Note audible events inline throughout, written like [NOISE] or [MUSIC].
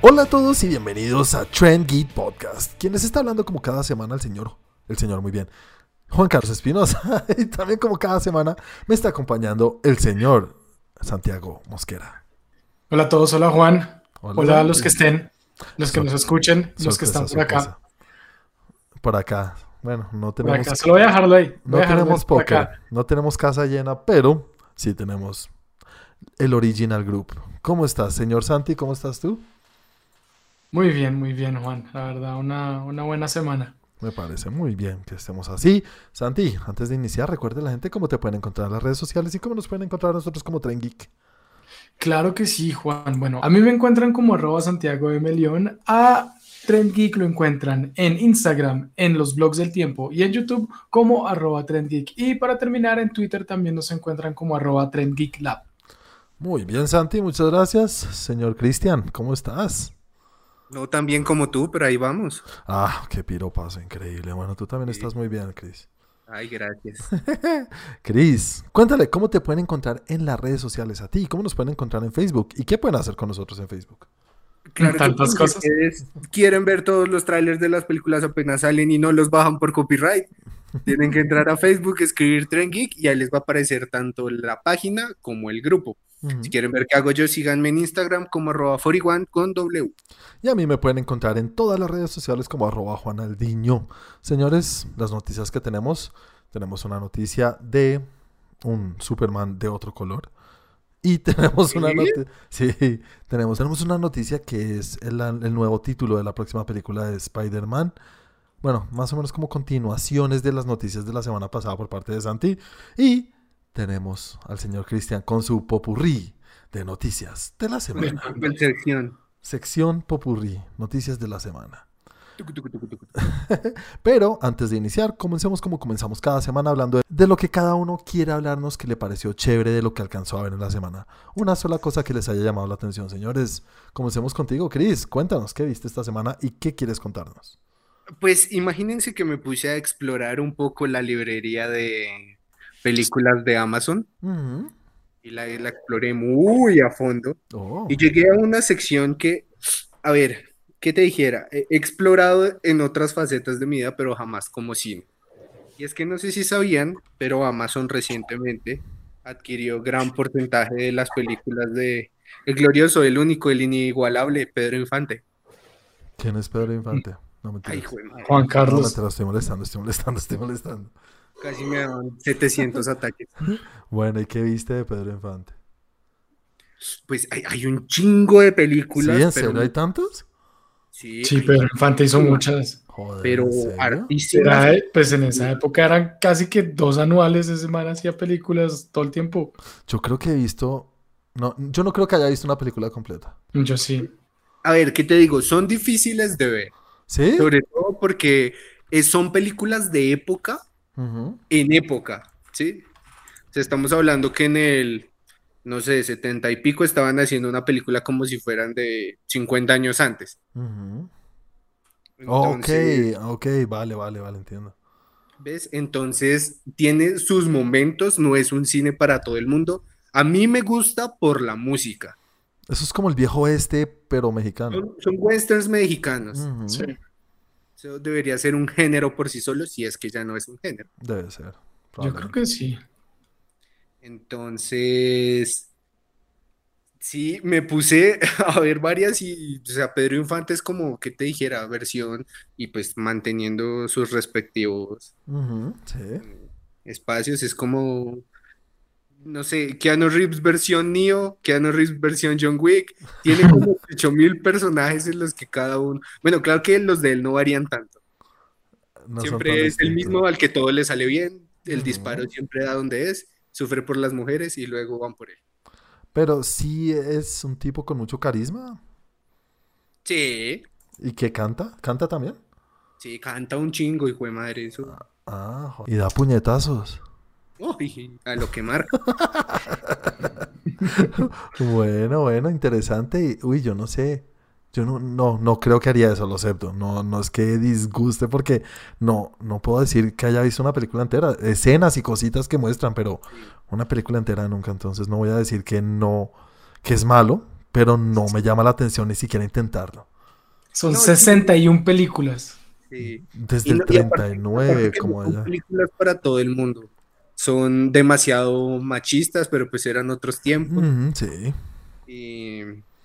Hola a todos y bienvenidos a Trend Geek Podcast. Quien les está hablando como cada semana el señor, el señor muy bien, Juan Carlos Espinosa. [LAUGHS] Y también como cada semana me está acompañando el señor Santiago Mosquera. Hola a todos, hola Juan. Hola, a los que estén, los que nos escuchen, los que están por acá. Por acá. Bueno, no tenemos. Por acá. Solo voy a dejarlo ahí. no tenemos poker, no tenemos casa llena, pero sí tenemos el Original Group. ¿Cómo estás, señor Santi? ¿Cómo estás tú? Muy bien, muy bien, Juan. La verdad, una, una buena semana. Me parece muy bien que estemos así. Santi, antes de iniciar, recuerde a la gente cómo te pueden encontrar en las redes sociales y cómo nos pueden encontrar nosotros como Tren Geek. Claro que sí, Juan. Bueno, a mí me encuentran como arroba Santiago de Melión. A Trend Geek lo encuentran en Instagram, en los blogs del tiempo y en YouTube como arroba Trend Geek. Y para terminar, en Twitter también nos encuentran como arroba Trend Geek Lab. Muy bien, Santi, muchas gracias. Señor Cristian, ¿cómo estás? No tan bien como tú, pero ahí vamos. Ah, qué piropazo, increíble. Bueno, tú también estás muy bien, Cris. Ay, gracias. [LAUGHS] Cris, cuéntale cómo te pueden encontrar en las redes sociales a ti, cómo nos pueden encontrar en Facebook y qué pueden hacer con nosotros en Facebook. Claro, tantas cosas. Ustedes quieren ver todos los trailers de las películas apenas salen y no los bajan por copyright. [LAUGHS] Tienen que entrar a Facebook, escribir Tren Geek y ahí les va a aparecer tanto la página como el grupo. Si quieren ver qué hago yo, síganme en Instagram como arroba 41 con W. Y a mí me pueden encontrar en todas las redes sociales como arroba Juanaldiño. Señores, las noticias que tenemos, tenemos una noticia de un Superman de otro color. Y [LAUGHS] tenemos una noticia. Sí, tenemos, tenemos una noticia que es el, el, nuevo título de la próxima película de Spider-Man. Bueno, más o menos como continuaciones de las noticias de la semana pasada por parte de Santi. Y tenemos al señor Cristian con su popurrí de noticias de la semana. Sección. Sección popurrí, noticias de la semana. [LAUGHS] Pero antes de iniciar, comencemos como comenzamos cada semana hablando de lo que cada uno quiere hablarnos que le pareció chévere de lo que alcanzó a ver en la semana. Una sola cosa que les haya llamado la atención, señores. Comencemos contigo, Chris. Cuéntanos qué viste esta semana y qué quieres contarnos. Pues imagínense que me puse a explorar un poco la librería de películas de Amazon. Y la, exploré muy a fondo. Oh. Y llegué a una sección que, a ver, ¿qué te dijera? He explorado en otras facetas de mi vida, pero jamás como cine. Y es que no sé si sabían, pero Amazon recientemente adquirió gran porcentaje de las películas de El glorioso, el único, el inigualable Pedro Infante. ¿Quién es Pedro Infante? No me Ay, Juan Carlos. No, me estoy molestando, estoy molestando, estoy molestando. Casi me dan 700 ataques. [LAUGHS] Bueno, ¿y qué viste de Pedro Infante? Pues hay, un chingo de películas. ¿Sí? ¿En serio hay tantos? Sí, sí Pedro Infante hizo muchas. Joder, pero artísticas. Pues en esa época eran casi que dos anuales. Ese man hacía películas todo el tiempo. Yo creo que he visto. No, yo no creo que haya visto una película completa. Yo sí. A ver, ¿qué te digo? Son difíciles de ver. ¿Sí? Sobre todo porque eh, son películas de época en época, ¿sí? O sea, estamos hablando que en el, no sé, setenta y pico estaban haciendo una película como si fueran de 50 años antes. ok, ok, vale, vale, vale, entiendo. ¿Ves? Entonces, tiene sus momentos, no es un cine para todo el mundo. A mí me gusta por la música. Eso es como el viejo este, pero mexicano. Son, westerns mexicanos. Sí. Eso debería ser un género por sí solo, si es que ya no es un género. Debe ser. Yo creo que sí. Entonces, sí, me puse [LAUGHS] a ver varias y, o sea, Pedro Infante es como que te dijera versión y pues manteniendo sus respectivos espacios, es como no sé, Keanu Reeves versión Neo, Keanu Reeves versión John Wick, tiene como [LAUGHS] 8000 personajes en los que cada uno, bueno, claro que los de él no varían tanto. siempre es el mismo al que todo le sale bien, el disparo siempre da donde es, sufre por las mujeres y luego van por él. Pero sí es un tipo con mucho carisma. Sí. ¿Y qué canta? ¿Canta también? Sí, canta un chingo, hijo de madre, eso. Ah, y da puñetazos. Uy, a lo que marca. [LAUGHS] bueno, bueno, interesante. Uy, yo no sé. Yo no, no, no creo que haría eso, lo acepto. No, no es que disguste porque no, no puedo decir que haya visto una película entera. Escenas y cositas que muestran, pero una película entera nunca. Entonces no voy a decir que no, que es malo, pero no me llama la atención ni siquiera intentarlo. Son No, 61 películas. Sí. Desde Y el no- y aparte- 39, como allá. películas para todo el mundo. Son demasiado machistas, pero pues eran otros tiempos. Sí. Y,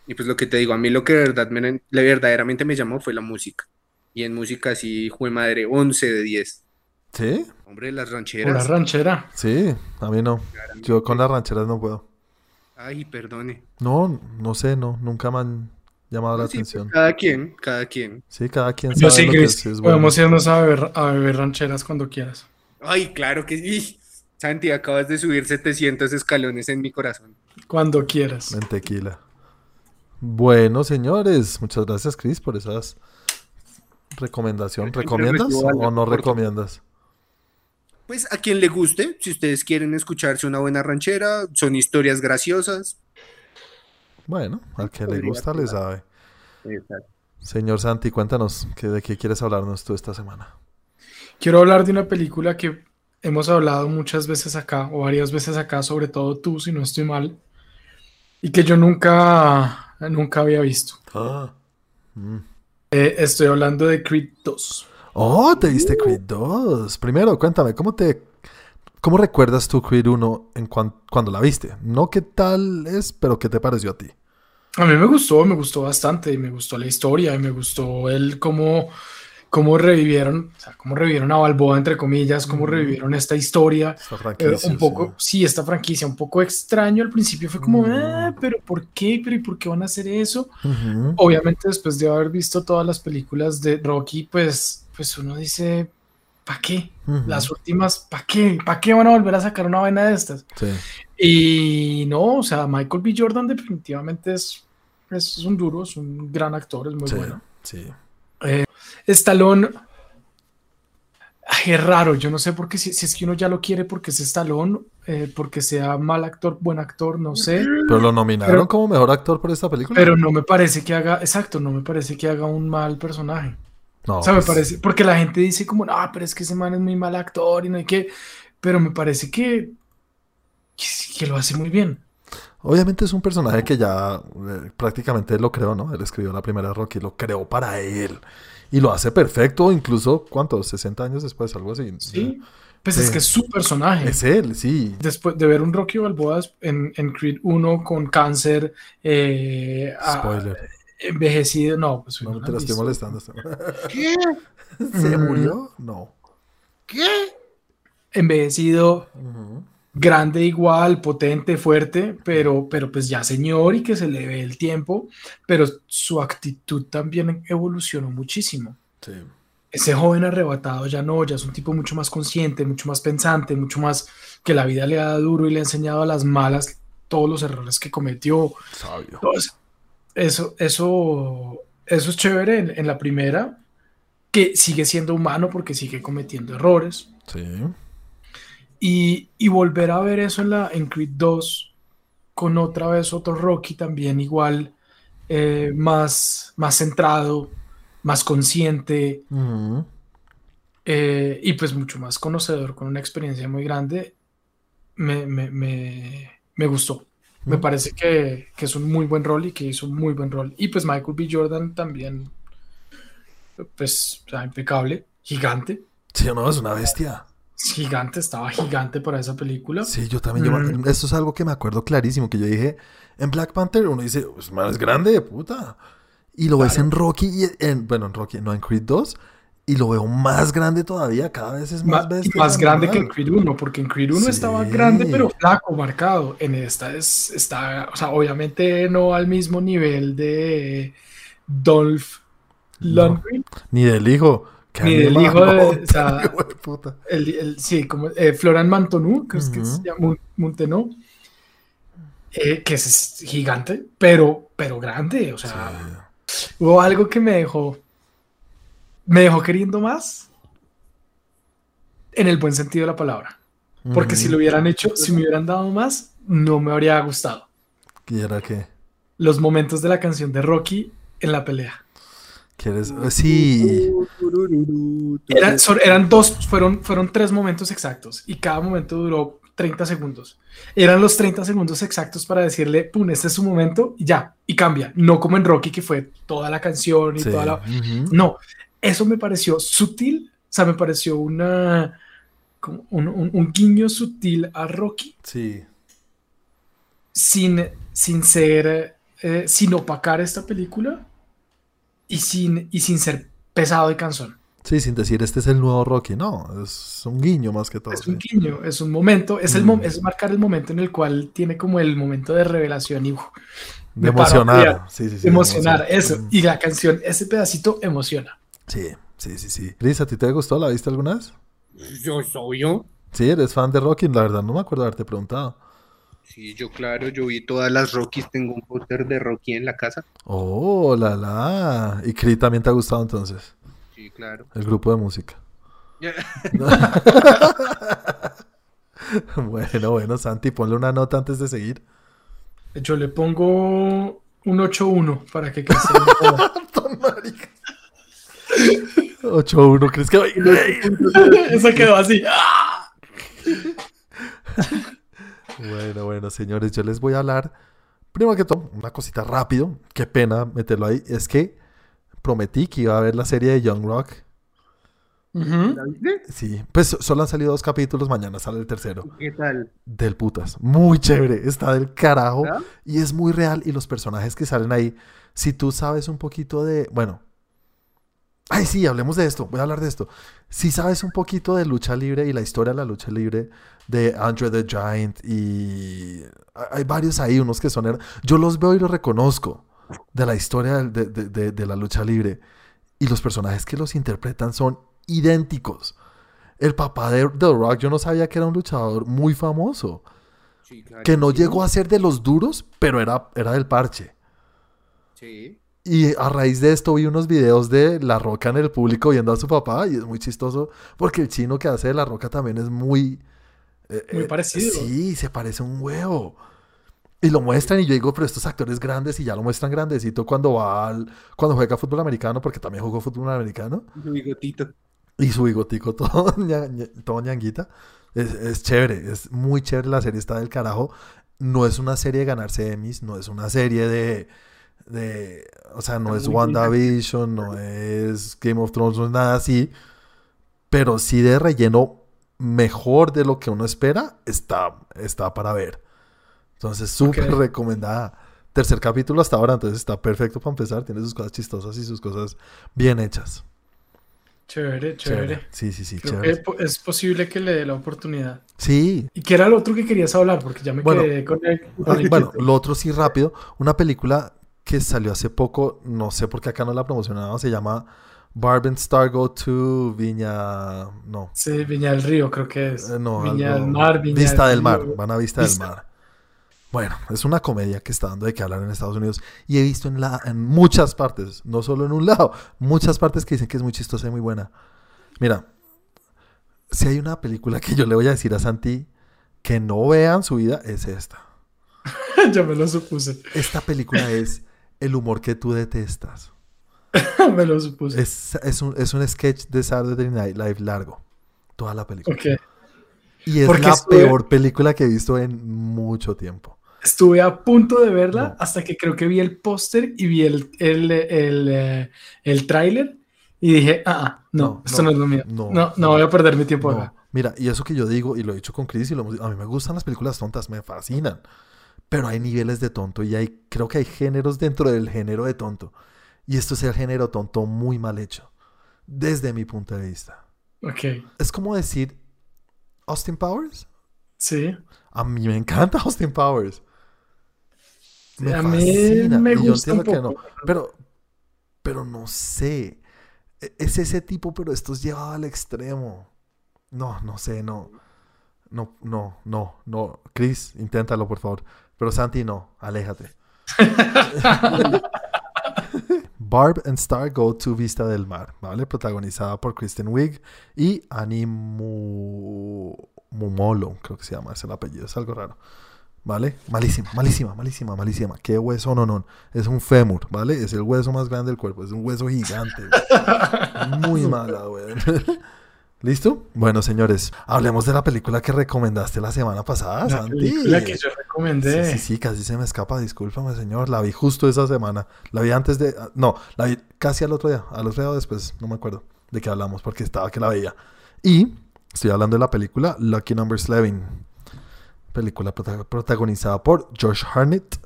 y pues lo que te digo, a mí lo que de verdad me- le- verdaderamente me llamó fue la música. Y en música sí, fue madre, 11 de 10. ¿Sí? Hombre, las rancheras. ranchera. Sí, a mí no. Yo con las rancheras no puedo. Ay, perdone. No, no sé, no. Nunca me han llamado la sí, pues, atención. cada quien, cada quien. Sí, cada quien Yo sabe sí, lo que es bueno. Podemos irnos a beber, a beber rancheras cuando quieras. Ay, claro que sí. Santi, acabas de subir 700 escalones en mi corazón. Cuando quieras. En tequila. Bueno, señores, muchas gracias, Chris, por esas recomendación. ¿Recomiendas o no recomiendas? Pues a quien le guste, si ustedes quieren escucharse una buena ranchera, son historias graciosas. Bueno, al que le gusta le sabe. Exacto. Señor Santi, cuéntanos de qué quieres hablarnos tú esta semana. Quiero hablar de una película que hemos hablado muchas veces acá, o varias veces acá, sobre todo tú, si no estoy mal, y que yo nunca, nunca había visto. Mm. Eh, estoy hablando de Creed 2. Oh, te viste Creed 2. Primero, cuéntame, ¿cómo te cómo recuerdas tú Creed 1 en cuan- cuando la viste? No qué tal es, pero qué te pareció a ti. A mí me gustó, me gustó bastante, y me gustó la historia, y me gustó el cómo, cómo revivieron, o sea, cómo revivieron a Balboa, entre comillas, cómo revivieron esta historia. Esta Eh, franquicia, un poco, sí. sí, esta franquicia, un poco extraño al principio, fue como, Mm. "Ah, pero ¿por qué? ¿Pero y por qué van a hacer eso? Obviamente después de haber visto todas las películas de Rocky, pues, pues uno dice, ¿para qué? Las últimas, ¿para qué? ¿Para qué van a volver a sacar una vaina de estas? Sí. Y no, o sea, Michael B. Jordan definitivamente es, es un duro, es un gran actor, es muy sí, bueno. sí. Stallone, ay, es raro, yo no sé por qué, si, si es que uno ya lo quiere porque es Stallone, eh, porque sea mal actor, buen actor, no sé. Pero lo nominaron Pero- como mejor actor por esta película. Pero no me parece que haga, exacto, no me parece que haga un mal personaje. no, O sea, me pues, parece, porque la gente dice como, no, pero es que ese man es muy mal actor y no hay que, pero me parece que, que, que lo hace muy bien. Obviamente es un personaje que ya eh, prácticamente lo creó, ¿no? Él escribió la primera Rocky, lo creó para él. Y lo hace perfecto, incluso, ¿cuántos? 60 años después, algo así. Sí, pues Sí. es que es su personaje. Es él, sí. Después de ver un Rocky Balboa en, en Creed 1 con cáncer, eh, a- Spoiler. envejecido, no, pues No, no te lo la estoy molestando. [LAUGHS] ¿Qué? ¿Se Mm. murió? No. ¿Qué? Envejecido, Ujú. Grande igual, potente, fuerte, pero, pero pues ya señor y que se le ve el tiempo, pero su actitud también evolucionó muchísimo. Sí. Ese joven arrebatado ya no, ya es un tipo mucho más consciente, mucho más pensante, mucho más que la vida le ha dado duro y le ha enseñado a las malas todos los errores que cometió. Sabio. Entonces, eso, eso, eso es chévere en, en la primera, que sigue siendo humano porque sigue cometiendo errores. Sí. Y, y volver a ver eso en, la, en Creed 2, con otra vez otro Rocky también igual, eh, más, más centrado, más consciente eh, y pues mucho más conocedor, con una experiencia muy grande, me, me, me, me gustó. Me Mm. parece que, que es un muy buen rol y que hizo un muy buen rol. Y pues Michael B. Jordan también, pues, o sea, impecable, gigante. Sí, no, es una bestia. Gigante, estaba gigante para esa película. Sí, yo también. yo- Mm. Eso es algo que me acuerdo clarísimo. Que yo dije, en Black Panther uno dice, pues man, es grande, puta. Y lo ves Claro. en Rocky, y en, bueno, en Rocky, no en Creed 2. Y lo veo más grande todavía, cada vez es más bestia. más grande que en. Creed 1, porque en Creed 1 estaba grande, pero flaco, marcado. En esta es, está, o sea, obviamente no al mismo nivel de Dolph No. Lundgren, Ni del hijo. Ni del hijo de- o [LAUGHS] sea, hijo de puta. el, el- sí, como eh, Florian Mantonú, que se llama eh, que es gigante, pero, pero grande, o sea, hubo algo que me dejó, me dejó queriendo más, en el buen sentido de la palabra. Porque si lo hubieran hecho, si me hubieran dado más, no me habría gustado. ¿Y era qué? Los momentos de la canción de Rocky en la pelea. ¿Quieres? Eh, Sí. Era- eran dos, fueron, fueron tres momentos exactos y cada momento duró 30 segundos. Eran los 30 segundos exactos para decirle, pum, este es su momento y ya, y cambia. No como en Rocky, que fue toda la canción y Sí, toda la... No, eso me pareció sutil, o sea, me pareció una, como un, un- un guiño sutil a Rocky Sí, sin, sin ser, eh, sin opacar esta película y sin, y sin ser pesado y cansón. sí, sin decir este es el nuevo Rocky, no, es un guiño más que todo. Es un sí. guiño, es un momento, es, el Mm. mo- es marcar el momento en el cual tiene como el momento de revelación y uf, De emocionar, sí, sí, sí. emocionar, eso. Mm. Y la canción, ese pedacito emociona. Sí, sí, sí, sí. Liz, ¿a ti te gustó? ¿La viste alguna vez? Yo soy yo. Sí, eres fan de Rocky, la verdad no me acuerdo haberte preguntado. Sí, yo claro, yo vi todas las Rockies, tengo un póster de Rocky en la casa. Oh, la la. Y Creed también te ha gustado entonces, Sí, claro. el grupo de música. [LAUGHS] Bueno, bueno, Santi, ponle una nota antes de seguir. Yo le pongo un 8-1 para que quede. 8-1, [LAUGHS] ¿crees que? Eso quedó así. ¡Ah! [LAUGHS] Bueno, bueno, señores, yo les voy a hablar. Primero que todo, una cosita rápido. Qué pena meterlo ahí. Es que prometí que iba a ver la serie de Young Rock. ¿La viste? Sí, pues solo han salido dos capítulos. Mañana sale el tercero. ¿Qué tal? Del putas. Muy chévere. Está del carajo. ¿Ah? Y es muy real. Y los personajes que salen ahí, si tú sabes un poquito de. Bueno. Ay, sí, hablemos de esto. Voy a hablar de esto. Si sabes un poquito de lucha libre y la historia de la lucha libre de Andre the Giant y hay varios ahí, unos que son... Yo los veo y los reconozco de la historia de- de- de la lucha libre y los personajes que los interpretan son idénticos. El papá de The Rock, yo no sabía que era un luchador muy famoso, Sí, claro. que no llegó a ser de los duros, pero era, era del parche. Sí. Y a raíz de esto vi unos videos de La Roca en el público viendo a su papá y es muy chistoso porque el chino que hace de La Roca también es muy... eh, Muy eh, parecido. Sí, se parece un huevo. Y lo muestran y yo digo, pero estos actores grandes y ya lo muestran grandecito cuando va al... cuando juega fútbol americano, porque también jugó fútbol americano. Su bigotito. Y su bigotico [LAUGHS] todo, todo ñanguita. Es, es chévere, es muy chévere la serie, está del carajo. No es una serie de ganarse Emmys, no es una serie de... de o sea, no es. WandaVision, no es Game of Thrones, no es nada así. Pero sí de relleno mejor de lo que uno espera, está, está para ver. Entonces, súper Ok. recomendada. Tercer capítulo hasta ahora, entonces está perfecto para empezar. Tiene sus cosas chistosas y sus cosas bien hechas. Chévere, chévere. Sí, sí, sí, Creo chévere. que es posible que le dé la oportunidad. Sí. ¿Y qué era lo otro que querías hablar? Porque ya me Bueno, quedé con el. Ah, bueno, lo otro sí rápido. Una película que salió hace poco, no sé por qué acá no la promocionaban, se llama Barb and Star Go to Viña... No. Sí, Viña del Río, creo que es. Eh, no, Viña algo- del Mar, Viña Vista del Mar, van a Vista, Vista. del Mar. Bueno, es una comedia que está dando de qué hablar en Estados Unidos y he visto en, la, en muchas partes, no solo en un lado, muchas partes que dicen que es muy chistosa y muy buena. Mira, si hay una película que yo le voy a decir a Santi que no vean su vida, es esta. [LAUGHS] ya me lo supuse. Esta película es el humor que tú detestas. [LAUGHS] me lo supuse. Es, es, un, es un sketch de Saturday Night Live largo, toda la película. Ok. Y es Porque la estuve- peor película que he visto en mucho tiempo. Estuve a punto de verla No. hasta que creo que vi el póster y vi el, el, el, eh, el tráiler y dije, ah, ah, no, No, esto no, no, es lo mío. no, No, voy a perder mi tiempo acá. Mira, y eso que yo digo, y lo he dicho con Chris, y lo a mí me gustan las películas tontas, me fascinan. Pero hay niveles de tonto y hay, creo que hay géneros dentro del género de tonto. Y esto es el género tonto muy mal hecho, desde mi punto de vista. Ok, Es como decir Austin Powers. sí. A mí me encanta Austin Powers. Sí, a mí me gusta un entiendo que poco. no, pero, pero no sé. E- Es ese tipo, pero esto es llevado al extremo. No, no sé, no. No, no, no, no. Chris, inténtalo, por favor. Pero Santi, no, aléjate. [LAUGHS] Barb and Star Go to Vista del Mar, ¿vale? Protagonizada por Kristen Wiig y Annie Mu- Mumolo, creo que se llama, es el apellido, es algo raro. ¿Vale? Malísima, malísima, malísima, malísima. Qué hueso, no, no. Es un fémur, ¿vale? Es el hueso más grande del cuerpo, es un hueso gigante. Muy mala, güey. ¿Listo? Bueno, señores, hablemos de la película que recomendaste la semana pasada, La Santi. película que yo recomendé. sí, sí, casi se me escapa, discúlpame, señor. La vi justo esa semana. La vi antes de. ah, No, la vi casi al otro día. Al otro día o después, no me acuerdo de qué hablamos, porque estaba que la veía. Y estoy hablando de la película Lucky Number 11. Película prota- protagonizada por Josh Hartnett.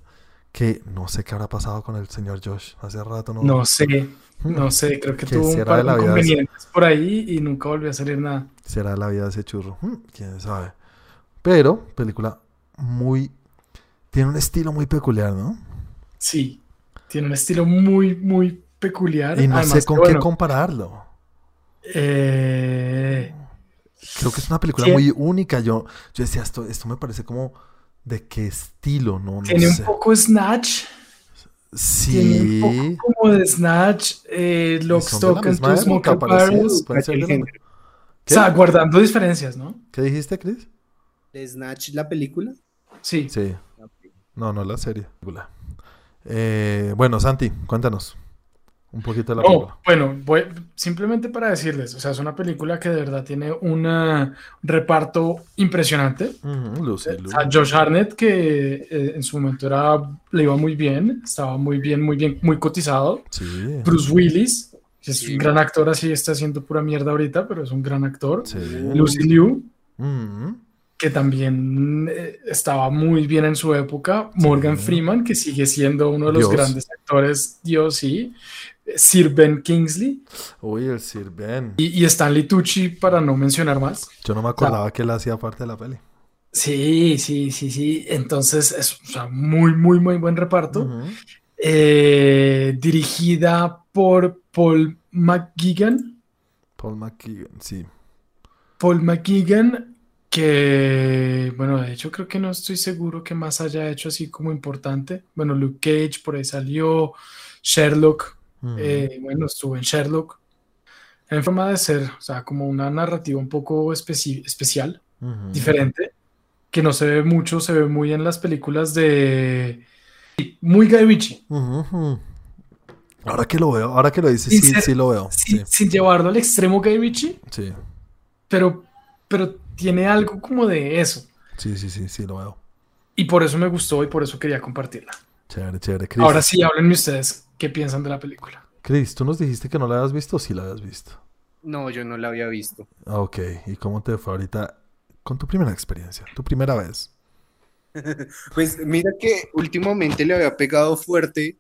Que no sé qué habrá pasado con el señor Josh. Hace rato no. No sé, [LAUGHS] no sé, creo que ¿Qué tuvo un par de ese? inconvenientes por ahí y nunca volvió a salir nada. será la vida de ese churro. Hmm, Quién sabe. Pero, película muy. Tiene un estilo muy peculiar, ¿no? Sí, tiene un estilo muy, muy peculiar. Y no Además sé con qué compararlo. eh, Creo que es una película muy única. Yo, yo decía, esto, esto me parece como. ¿De qué estilo? No, no tiene sé. un poco Snatch. Tiene un Sí. poco como de Snatch, eh, Lock, Son de la Stock and Two Smoke. O sea, guardando diferencias, ¿no? ¿Qué dijiste, Chris? ¿De Snatch la película? Sí. Sí. No, no la serie. Película. Eh, bueno, Santi, cuéntanos un poquito de la Oh, película. bueno, voy- simplemente para decirles, o sea, es una película que de verdad tiene un reparto impresionante. Ujú, Lucy, O Lu. sea, Josh Hartnett, que eh, en su momento era, le iba muy bien, estaba muy bien, muy bien, muy cotizado. Sí. Bruce Willis, que es Sí. un gran actor, así está haciendo pura mierda ahorita, pero es un gran actor. Sí. Lucy Liu, que también eh, estaba muy bien en su época. Morgan Sí. Freeman, que sigue siendo uno de los Dios. grandes actores, Dios sí. Sir Ben Kingsley Uy, el Sir Ben. y, y Stanley Tucci, para no mencionar más. Yo no me acordaba que él hacía parte de la peli. Sí, sí, sí, sí. Entonces es o sea, muy, muy, muy buen reparto. Eh, dirigida por Paul McGuigan. Paul McKeegan, sí. Paul McGuigan, que, bueno, de hecho creo que no estoy seguro que más haya hecho así como importante. Bueno, Luke Cage, por ahí salió. Sherlock, Eh, bueno, estuvo en Sherlock. En forma de ser, o sea, como una narrativa un poco especi- especial. Diferente, que no se ve mucho, se ve muy en las películas de... Muy Guy Ritchie. Ahora que lo veo, ahora que lo dices, sí, ser- sí lo veo. sin, Sí, sin llevarlo al extremo Guy Ritchie, sí, pero, pero tiene algo como de eso. sí, sí, sí, sí lo veo. Y por eso me gustó y por eso quería compartirla. Chévere, chévere. Chris, Ahora sí, háblenme ustedes qué piensan de la película. Chris, ¿tú nos dijiste que no la habías visto o sí la habías visto? No, yo no la había visto. Ah, ok. ¿Y cómo te fue ahorita con tu primera experiencia? Tu primera vez. [LAUGHS] Pues mira que últimamente le había pegado fuerte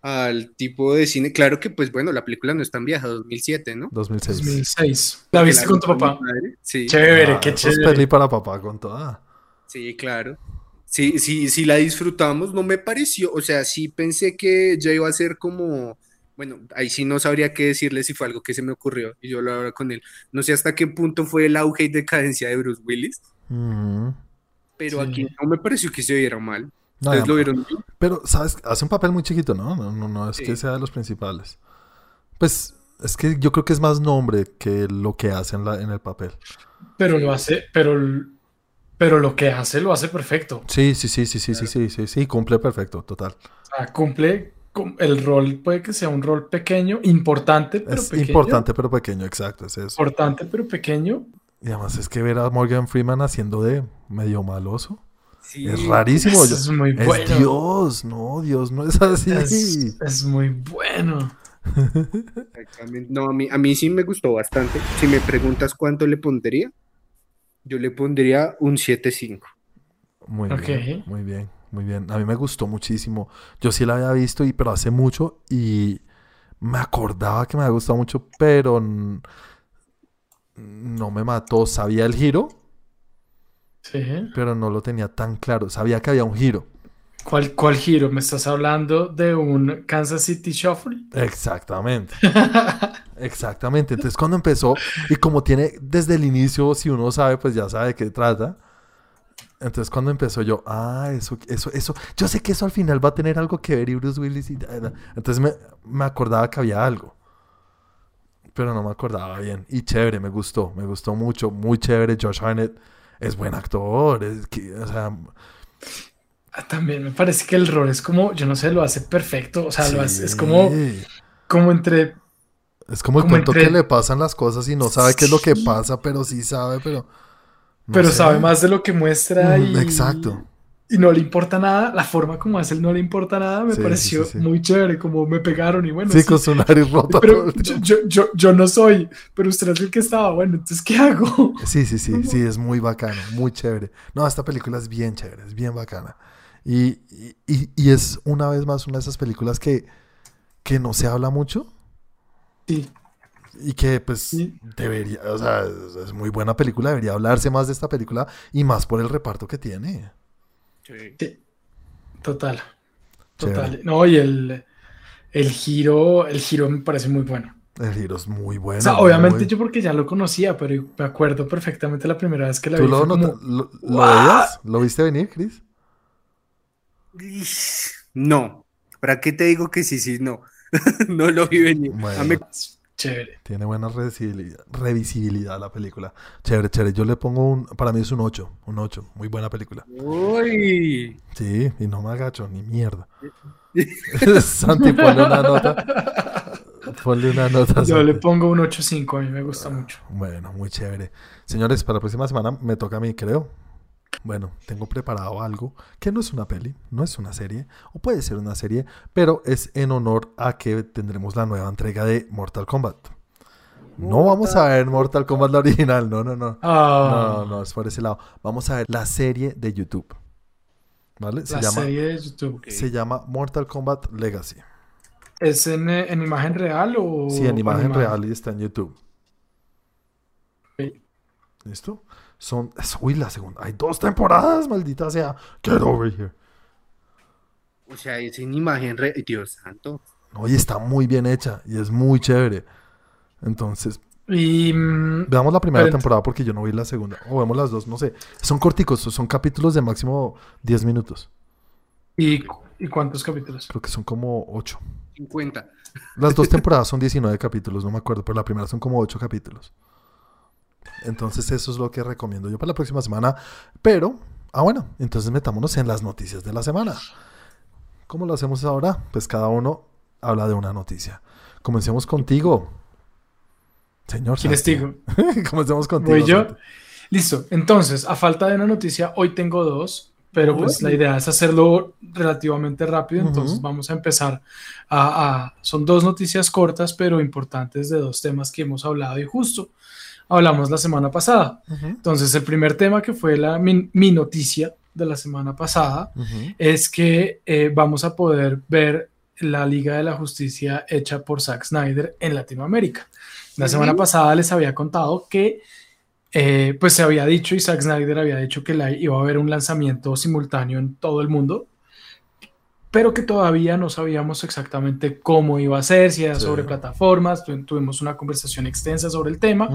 al tipo de cine. Claro que, pues bueno, la película no es tan vieja, 2007, ¿no? 2006. 2006. ¿La viste con tu papá? Sí, Chévere, Ah, qué eso es chévere. peli para papá con toda. sí, claro. Sí, sí, sí la disfrutamos, no me pareció, o sea, sí pensé que ya iba a ser como, bueno, ahí sí no sabría qué decirle si fue algo que se me ocurrió y yo lo hablaba con él. No sé hasta qué punto fue el auge y decadencia de Bruce Willis, pero Sí. aquí no me pareció que se viera mal. Nada ¿Ustedes lo vieron bien? Pero, ¿sabes? Hace un papel muy chiquito, ¿no? No, no, no es Sí. que sea de los principales. Pues es que yo creo que es más nombre que lo que hace en, la, en el papel. Pero lo hace, pero, pero lo que hace lo hace perfecto. Sí, sí, sí, sí, sí, sí, sí, sí, sí, cumple perfecto, total. O sea, cumple cum- el rol, puede que sea un rol pequeño, importante, pero es pequeño. importante pero pequeño, exacto, es eso. Importante, pero pequeño. Y además es que ver a Morgan Freeman haciendo de medio maloso Sí, es rarísimo. Eso es muy es bueno. Dios, no, Dios no es así. Es, es muy bueno. exactamente. No, a mí, a mí sí me gustó bastante. Si me preguntas cuánto le pondría, yo le pondría un 7.5. Muy bien, muy bien, muy bien. A mí me gustó muchísimo. Yo sí la había visto, y, pero hace mucho y me acordaba que me había gustado mucho, pero no me mató. Sabía el giro, Sí. pero no lo tenía tan claro. Sabía que había un giro. ¿Cuál, ¿Cuál giro? ¿Me estás hablando de un Kansas City Shuffle? Exactamente, [LAUGHS] exactamente. Entonces cuando empezó, y como tiene desde el inicio, si uno sabe, pues ya sabe de qué trata. Entonces cuando empezó yo, ah, eso, eso, eso, yo sé que eso al final va a tener algo que ver y Bruce Willis y... Entonces me, me acordaba que había algo. Pero no me acordaba bien. Y chévere, me gustó, me gustó mucho, muy chévere. Josh Hartnett es buen actor, es que, o sea, También me parece que el rol es como, yo no sé, lo hace perfecto. O sea, lo hace- es como, como entre Es como el Como cuento entre- que le pasan las cosas y no sabe qué es lo que pasa, pero sí sabe, pero... no pero sé. sabe más de lo que muestra Mm, y, exacto. y no le importa nada. La forma como hace el no le importa nada me Sí, pareció muy chévere, como me pegaron y bueno, Sí, con su nariz rota pero yo, yo, yo no soy, pero usted es el que estaba, bueno, entonces ¿qué hago? Sí, sí, sí, sí, [LAUGHS] es muy bacano, muy chévere. No, esta película es bien chévere, es bien bacana. Y, y, y- es una vez más una de esas películas que, que no se habla mucho Sí, y que pues Sí. debería, o sea, es, es muy buena película, debería hablarse más de esta película y más por el reparto que tiene. Sí. sí, total, Chévere. total. No, y el, el giro, el giro me parece muy bueno. El giro es muy bueno. O sea, obviamente yo porque ya lo conocía, pero me acuerdo perfectamente la primera vez que la ¿Tú vi. lo, como, lo, lo veías? ¿Lo viste venir, Chris? No. ¿Para qué te digo que sí, sí, no? [LAUGHS] no lo vi venir. Bueno. A mí- Chévere. Tiene buena revisibilidad, revisibilidad la película. Chévere, chévere. Yo le pongo un, para mí es un 8, un 8. Muy buena película. Uy. Sí, y no me agacho, ni mierda. [LAUGHS] Santi, ponle una nota. Ponle una nota. Yo Santi. le pongo un 8.5, a mí me gusta mucho. Bueno, muy chévere. Señores, para la próxima semana me toca a mí, creo. Bueno, tengo preparado algo que no es una peli, no es una serie, o puede ser una serie, pero es en honor a que tendremos la nueva entrega de Mortal Kombat. No vamos a ver Mortal Kombat la original, no, no, no. Ah, No, no, es por ese lado. Vamos a ver la serie de YouTube. ¿Vale? Se la llama, serie de YouTube. se llama Mortal Kombat Legacy. ¿Es en, eh, en imagen real o Sí, en imagen real y está en YouTube. Ok. ¿Listo? Son. es- Uy, la segunda. Hay dos temporadas, maldita sea. Get over here. O sea, es en imagen re... Dios santo. Oye, está muy bien hecha y es muy chévere. Entonces, Y mm, veamos la primera temporada porque yo no vi la segunda. O vemos las dos, no sé. Son corticos, son capítulos de máximo 10 minutos. ¿Y, ¿y cuántos capítulos? Creo que son como 8. 50. Las dos temporadas son 19 capítulos, no me acuerdo, pero la primera son como 8 capítulos. Entonces eso es lo que recomiendo yo para la próxima semana. Pero, ah bueno, entonces metámonos en las noticias de la semana. ¿Cómo lo hacemos ahora? Pues cada uno habla de una noticia. Comencemos contigo. Señor. ¿Quién es Santi. Tigo? [LAUGHS] Comencemos contigo. ¿Voy yo? Listo. Entonces, a falta de una noticia, hoy tengo dos, pero pues Uy. la idea es hacerlo relativamente rápido. Entonces, vamos a empezar a, a- Son dos noticias cortas, pero importantes de dos temas que hemos hablado y justo hablamos la semana pasada. Entonces, el primer tema que fue la, mi, mi noticia de la semana pasada es que eh, vamos a poder ver la Liga de la Justicia hecha por Zack Snyder en Latinoamérica. La semana pasada les había contado que eh, pues se había dicho y Zack Snyder había dicho que la, iba a haber un lanzamiento simultáneo en todo el mundo, pero que todavía no sabíamos exactamente cómo iba a ser, si era Sí. sobre plataformas, tu- tuvimos una conversación extensa sobre el tema.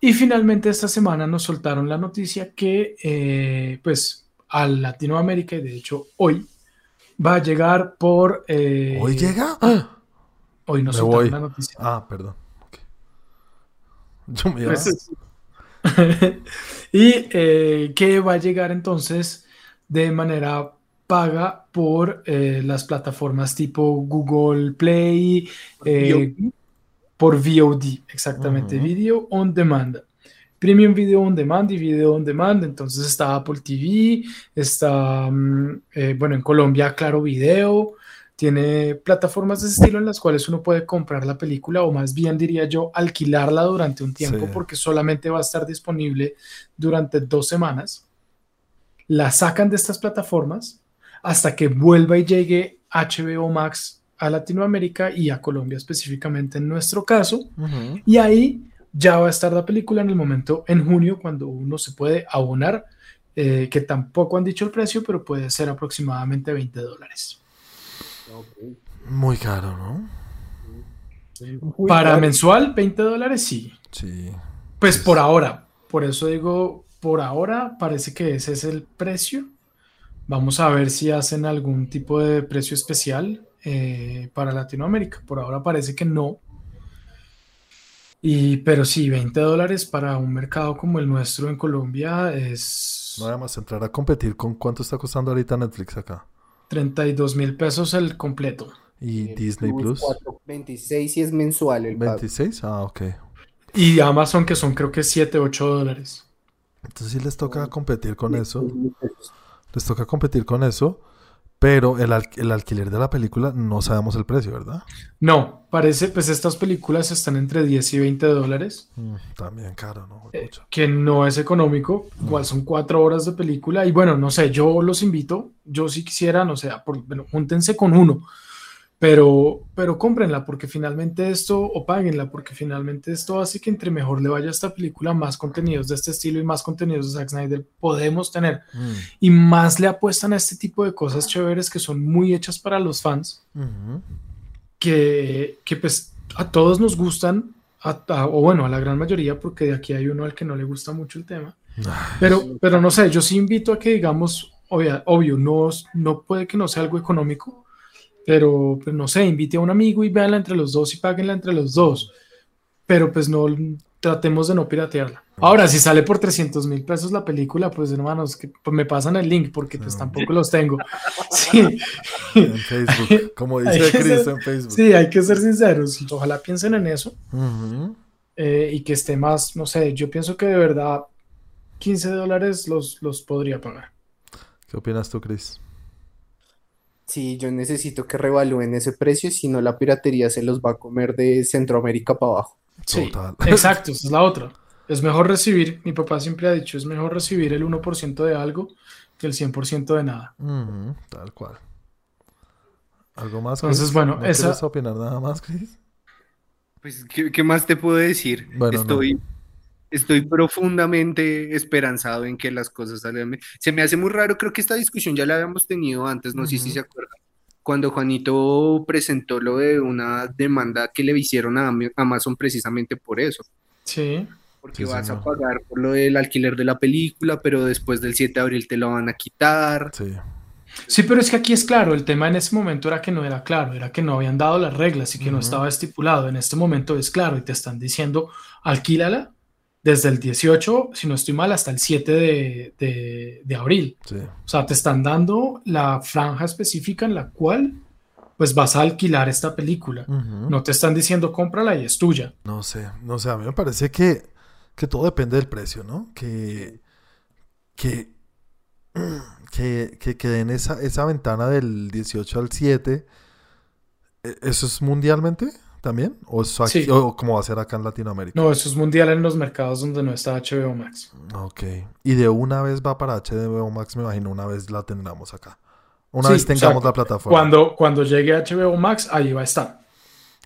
Y finalmente esta semana nos soltaron la noticia que eh, pues a Latinoamérica, y de hecho hoy, va a llegar por... eh, ¿Hoy llega? ¡Ah! Hoy nos Me soltaron voy. la noticia. Ah, perdón. Yo me Pues, [LAUGHS] y eh, que va a llegar entonces de manera paga por eh, las plataformas tipo Google Play, eh, por VOD, exactamente, Ujú. Video On Demand. Premium Video On Demand y Video On Demand. Entonces está Apple TV, está, mm, eh, bueno, en Colombia, Claro Video. Tiene plataformas de ese estilo en las cuales uno puede comprar la película o más bien diría yo alquilarla durante un tiempo Sí. porque solamente va a estar disponible durante dos semanas. La sacan de estas plataformas hasta que vuelva y llegue HBO Max a Latinoamérica y a Colombia específicamente en nuestro caso. Y ahí ya va a estar la película en el momento, en junio, cuando uno se puede abonar, eh, que tampoco han dicho el precio, pero puede ser aproximadamente 20 dólares. Muy caro, ¿no? Para mensual, 20 dólares, sí. Sí. Pues Sí. por ahora, por eso digo, por ahora parece que ese es el precio. Vamos a ver si hacen algún tipo de precio especial eh, para Latinoamérica. Por ahora parece que no. Y, pero sí, 20 dólares para un mercado como el nuestro en Colombia es Nada más entrar a competir con cuánto está costando ahorita Netflix acá. 32 mil pesos el completo. Y Eh, Disney Plus. 4.26 y es mensual el pago. 26. Ah, ok. Y Amazon, que son creo que 7, 8 dólares. Entonces sí les toca competir con eso. Les toca competir con eso. Pero el, al- el alquiler de la película no sabemos el precio, ¿verdad? No, parece, pues estas películas están entre 10 y 20 dólares, Mm, también caro, ¿no? eh, que no es económico, igual son 4 horas de película. Y bueno, no sé, yo los invito, yo si quisiera, no sé, por, bueno, júntense con uno, pero, pero cómprenla porque finalmente esto, o páguenla porque finalmente esto hace que entre mejor le vaya a esta película, más contenidos de este estilo y más contenidos de Zack Snyder podemos tener. Mm, Y más le apuestan a este tipo de cosas chéveres que son muy hechas para los fans. que, que pues a todos nos gustan, a- a- o bueno, a la gran mayoría, porque de aquí hay uno al que no le gusta mucho el tema. Pero, pero no sé, yo sí invito a que digamos, obvia- obvio, no, no puede que no sea algo económico, pero, pues no sé, invite a un amigo y véanla entre los dos y páguenla entre los dos. Pero pues no tratemos de no piratearla. Ahora, si sale por 300 mil pesos la película, pues hermanos, que pues, me pasan el link porque pues No. tampoco los tengo. [LAUGHS] Sí. En Facebook. Como Hay dice que Chris ser- en Facebook. Sí, hay que ser sinceros. Ojalá piensen en eso eh, y que esté más, no sé, yo pienso que de verdad 15 dólares los, los podría pagar. ¿Qué opinas tú, Chris? Sí, yo necesito que revalúen ese precio, si no la piratería se los va a comer de Centroamérica para abajo. Sí, Total. [LAUGHS] exacto, esa es la otra. Es mejor recibir, mi papá siempre ha dicho, es mejor recibir el 1% de algo que el 100% de nada. Tal cual. ¿Algo más? Entonces, Chris? bueno, ¿No esa- quieres opinar nada más, Chris? Pues, ¿qué, qué más te puedo decir? Bueno, no. Estoy, profundamente esperanzado en que las cosas salgan bien. Se me hace muy raro, creo que esta discusión ya la habíamos tenido antes, no sé si se acuerdan. Cuando Juanito presentó lo de una demanda que le hicieron a Am- Amazon precisamente por eso. Sí, Porque Sí, vas a pagar por lo del alquiler de la película, pero después del 7 de abril te lo van a quitar. Sí. sí, pero es que aquí es claro, el tema en ese momento era que no era claro, era que no habían dado las reglas y que no estaba estipulado. En este momento es claro y te están diciendo, alquílala desde el 18, si no estoy mal, hasta el 7 de, de- de abril. Sí. O sea, te están dando la franja específica en la cual pues vas a alquilar esta película. No te están diciendo cómprala y es tuya. No sé, no sé, a mí me parece que, que todo depende del precio, ¿no? Que, que, [CLEARS THROAT] que, que, que den esa, esa ventana del 18 al 7, ¿e- ¿eso es mundialmente también? ¿O, eso aquí, Sí. o como va a ser acá en Latinoamérica? No, eso es mundial en los mercados donde no está HBO Max. Ok, y de una vez va para HBO Max, me imagino, una vez la tendremos acá. Una Sí, vez o sea, tengamos la plataforma. Cuando, cuando llegue HBO Max, ahí va a estar,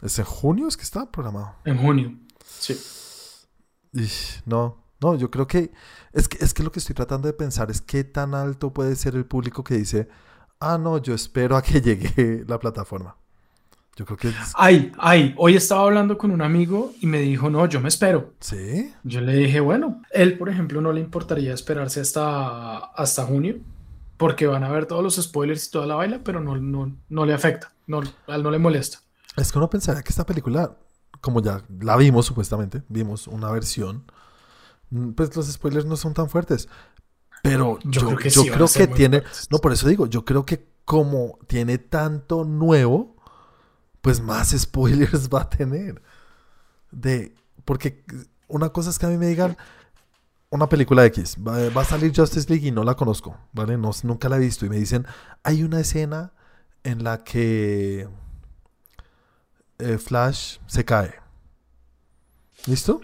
¿Es en junio? ¿Es que está programado? en junio. Sí. No, no, yo creo que es, que es que lo que estoy tratando de pensar es qué tan alto puede ser el público que dice, ah, no, yo espero a que [LAUGHS] llegue la plataforma. Yo creo que es- Ay, ay, hoy estaba hablando con un amigo y me dijo, no, yo me espero. sí, Yo le dije, bueno, él, por ejemplo, no le importaría esperarse hasta, hasta junio, porque van a ver todos los spoilers y toda la baila, pero no, no, no le afecta, no, a él no le molesta. es que uno pensaría que esta película, como ya la vimos supuestamente, vimos una versión, mm, pues los spoilers no son tan fuertes. Pero Yo yo, creo que yo sí creo que tiene, fuertes. no, por eso digo, yo creo que como tiene tanto nuevo, pues más [LAUGHS] spoilers va a tener. De, porque una cosa es que a mí me digan una película X, va, va a salir Justice League y no la conozco, ¿vale? No, nunca la he visto. Y me dicen, hay una escena en la que eh, Flash se cae. ¿Listo?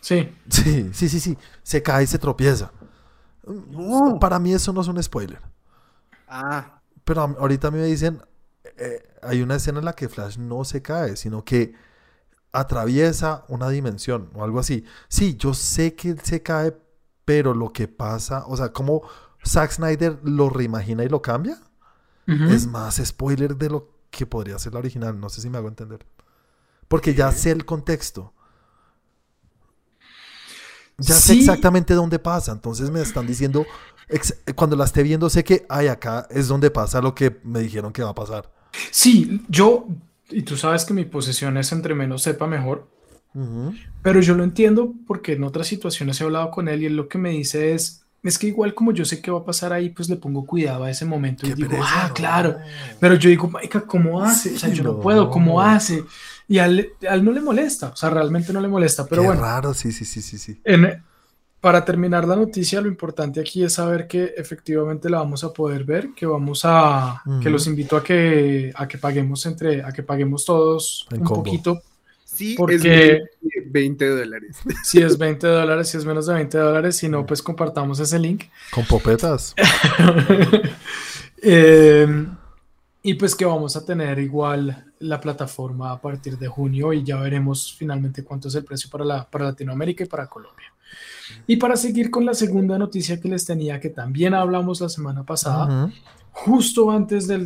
Sí, Sí, sí, sí, sí. Se cae y se tropieza. Para mí eso no es un spoiler. Ah, Pero ahorita a mí me dicen, eh, hay una escena en la que Flash no se cae, sino que atraviesa una dimensión o algo así. Sí, yo sé que él se cae, pero lo que pasa, o sea, como Zack Snyder lo reimagina y lo cambia, ujú. es más spoiler de lo que podría ser la original. No sé si me hago entender. Porque ya sé el contexto. Ya sé Sí. exactamente dónde pasa. Entonces me están diciendo, cuando la esté viendo, sé que, ay, acá es donde pasa lo que me dijeron que va a pasar. Sí, yo, y tú sabes que mi posición es entre menos sepa mejor, pero yo lo entiendo porque en otras situaciones he hablado con él y él lo que me dice es, es que igual como yo sé qué va a pasar ahí, pues le pongo cuidado a ese momento y digo, pereza, ah, no. claro. Pero yo digo, marica, ¿cómo hace? o sea, Sí, yo no, no. puedo, ¿cómo hace? Y a él, a él no le molesta, o sea, realmente no le molesta. Pero Qué bueno, raro, sí, sí, sí, sí, sí. en- para terminar la noticia, lo importante aquí es saber que efectivamente la vamos a poder ver, que vamos a, que los invito a que, a que paguemos entre, a que paguemos todos En un combo. poquito, Sí, Porque- [LAUGHS] es 20 dólares. si es 20 dólares, si es menos de 20 dólares, si no, pues compartamos ese link. Con popetas. [LAUGHS] Eh, y pues que vamos a tener igual la plataforma a partir de junio y ya veremos finalmente cuánto es el precio para, la, para Latinoamérica y para Colombia. Y para seguir con la segunda noticia que les tenía, que también hablamos la semana pasada, justo antes de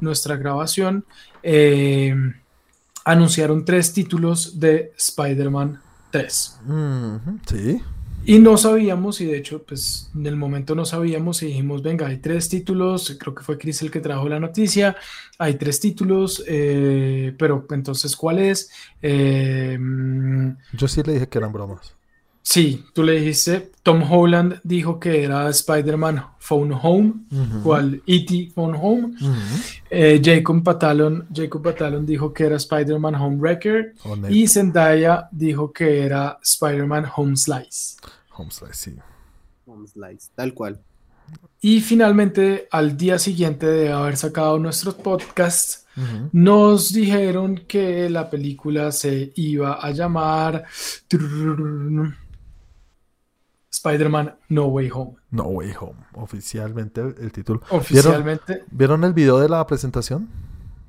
nuestra grabación, eh, anunciaron tres títulos de Spider-Man 3. Ujú, Sí. Y no sabíamos, y de hecho, pues en el momento no sabíamos y dijimos, venga, hay tres títulos, creo que fue Chris el que trajo la noticia, hay tres títulos, eh, pero entonces, ¿cuál es? Eh, mm, Yo sí le dije que eran bromas. Sí, tú le dijiste, Tom Holland dijo que era Spider-Man Phone Home, cual E.T. Phone Home. Eh, Jacob Batalon, Jacob Batalon dijo que era Spider-Man Home Wrecker, O Ned y Zendaya dijo que era Spider-Man Home Slice. Homeslice, sí. Home Slice, tal cual. Y finalmente, al día siguiente de haber sacado nuestro podcast, Ujú. nos dijeron que la película se iba a llamar Spider-Man No Way Home. No Way Home. Oficialmente el título. Oficialmente, ¿Vieron el video de la presentación?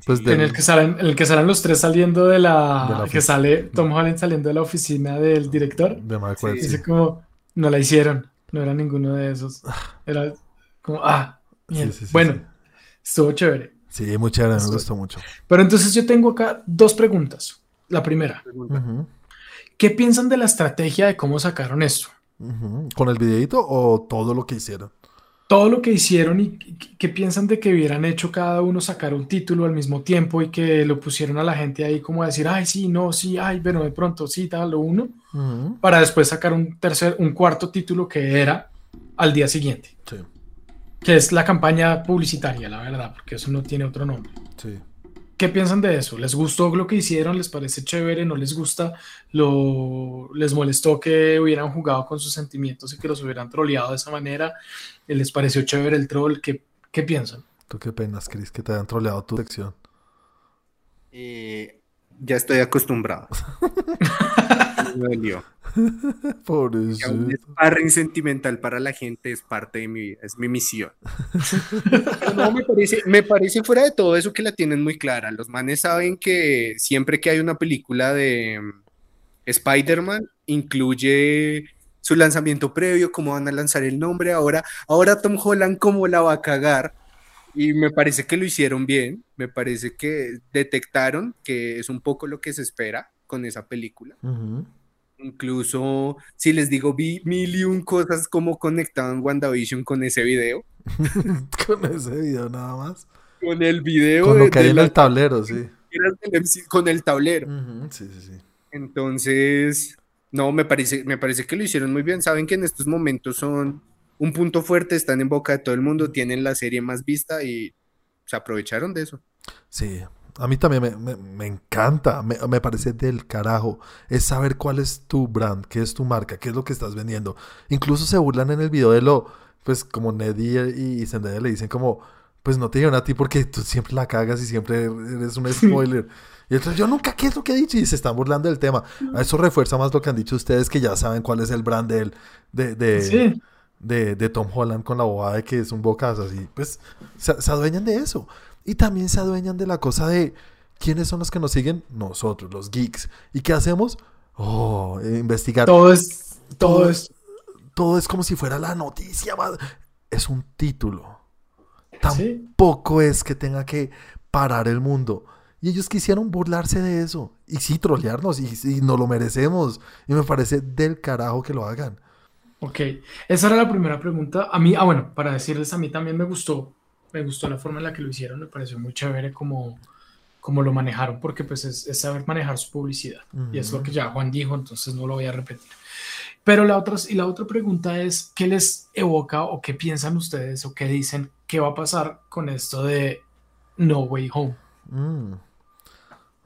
Pues en del- el que salen, en el que salen los tres saliendo de la, De la que sale Tom Holland saliendo de la oficina del director. de Mark Sí. Webb, sí. Dice como, no la hicieron, no era ninguno de esos. Era como, ah, mierda. Sí, sí, sí, bueno, sí. estuvo chévere. Sí, muy chévere, me gustó mucho. Pero entonces yo tengo acá dos preguntas. La primera, ¿qué piensan de la estrategia de cómo sacaron esto? ¿Con el videito o todo lo que hicieron? Todo lo que hicieron y qué- qué piensan de que hubieran hecho cada uno sacar un título al mismo tiempo y que lo pusieron a la gente ahí como a decir, ay, sí, no, sí, ay, bueno, de pronto sí, tal, lo uno, para después sacar un tercer, un cuarto título que era al día siguiente, Sí, que es la campaña publicitaria, la verdad, porque eso no tiene otro nombre. sí. ¿Qué piensan de eso? ¿Les gustó lo que hicieron? ¿Les parece chévere? ¿No les gusta? ¿Lo, ¿Les molestó que hubieran jugado con sus sentimientos y que los hubieran troleado de esa manera? ¿Les pareció chévere el troll? ¿Qué, qué piensan? ¿Tú qué penas, Chris, que te hayan troleado tu sección? Eh, ya estoy acostumbrado. [LAUGHS] Me dolió. [LAUGHS] Que un sparring sentimental para la gente es parte de mi vida, es mi misión. Pero [LAUGHS] no, me parece, me parece fuera de todo eso que la tienen muy clara. Los manes saben que siempre que hay una película de mm, Spider-Man, incluye su lanzamiento previo, cómo van a lanzar el nombre. Ahora, ahora Tom Holland, cómo la va a cagar. Y me parece que lo hicieron bien. Me parece que detectaron que es un poco lo que se espera con esa película. Ujú. Incluso, si les digo, vi mil y un cosas como conectaban WandaVision con ese video. [LAUGHS] Con ese video nada más. Con el video Con lo de- que hay en el tablero, sí. con el tablero. Sí, sí, sí. Entonces, no, me parece, me parece que lo hicieron muy bien. Saben que en estos momentos son un punto fuerte, están en boca de todo el mundo, tienen la serie más vista y se aprovecharon de eso. Sí, a mí también me, me- me encanta, me, me parece del carajo. Es saber cuál es tu brand, qué es tu marca, qué es lo que estás vendiendo. Incluso se burlan en el video de lo, pues como Ned y, y Zendaya le dicen como, pues no te dieron a ti porque tú siempre la cagas y siempre eres un spoiler. Y entonces yo nunca, ¿qué es lo que he dicho? Y se están burlando del tema. Eso refuerza más lo que han dicho ustedes, que ya saben cuál es el brand de, él, de, de, Sí, de, de Tom Holland con la bobada de que es un bocazo así. Pues se, se adueñan de eso. Y también se adueñan de la cosa de quiénes son los que nos siguen, nosotros, los geeks. ¿Y qué hacemos? Oh, investigar. todo es, todo Todo- es, Todo es como si fuera la noticia más. Es un título. sí. Tampoco es que tenga que parar el mundo. Y ellos quisieron burlarse de eso. Y sí, trolearnos. Y, y nos lo merecemos. Y me parece del carajo que lo hagan. Ok, esa era la primera pregunta. A mí, ah, bueno, para decirles, a mí también me gustó, me gustó la forma en la que lo hicieron, me pareció muy chévere como, como lo manejaron, porque pues es, es saber manejar su publicidad. Y es lo que ya Juan dijo, entonces no lo voy a repetir. Pero la otra, y la otra pregunta es, ¿qué les evoca o qué piensan ustedes o qué dicen qué va a pasar con esto de No Way Home? Mm.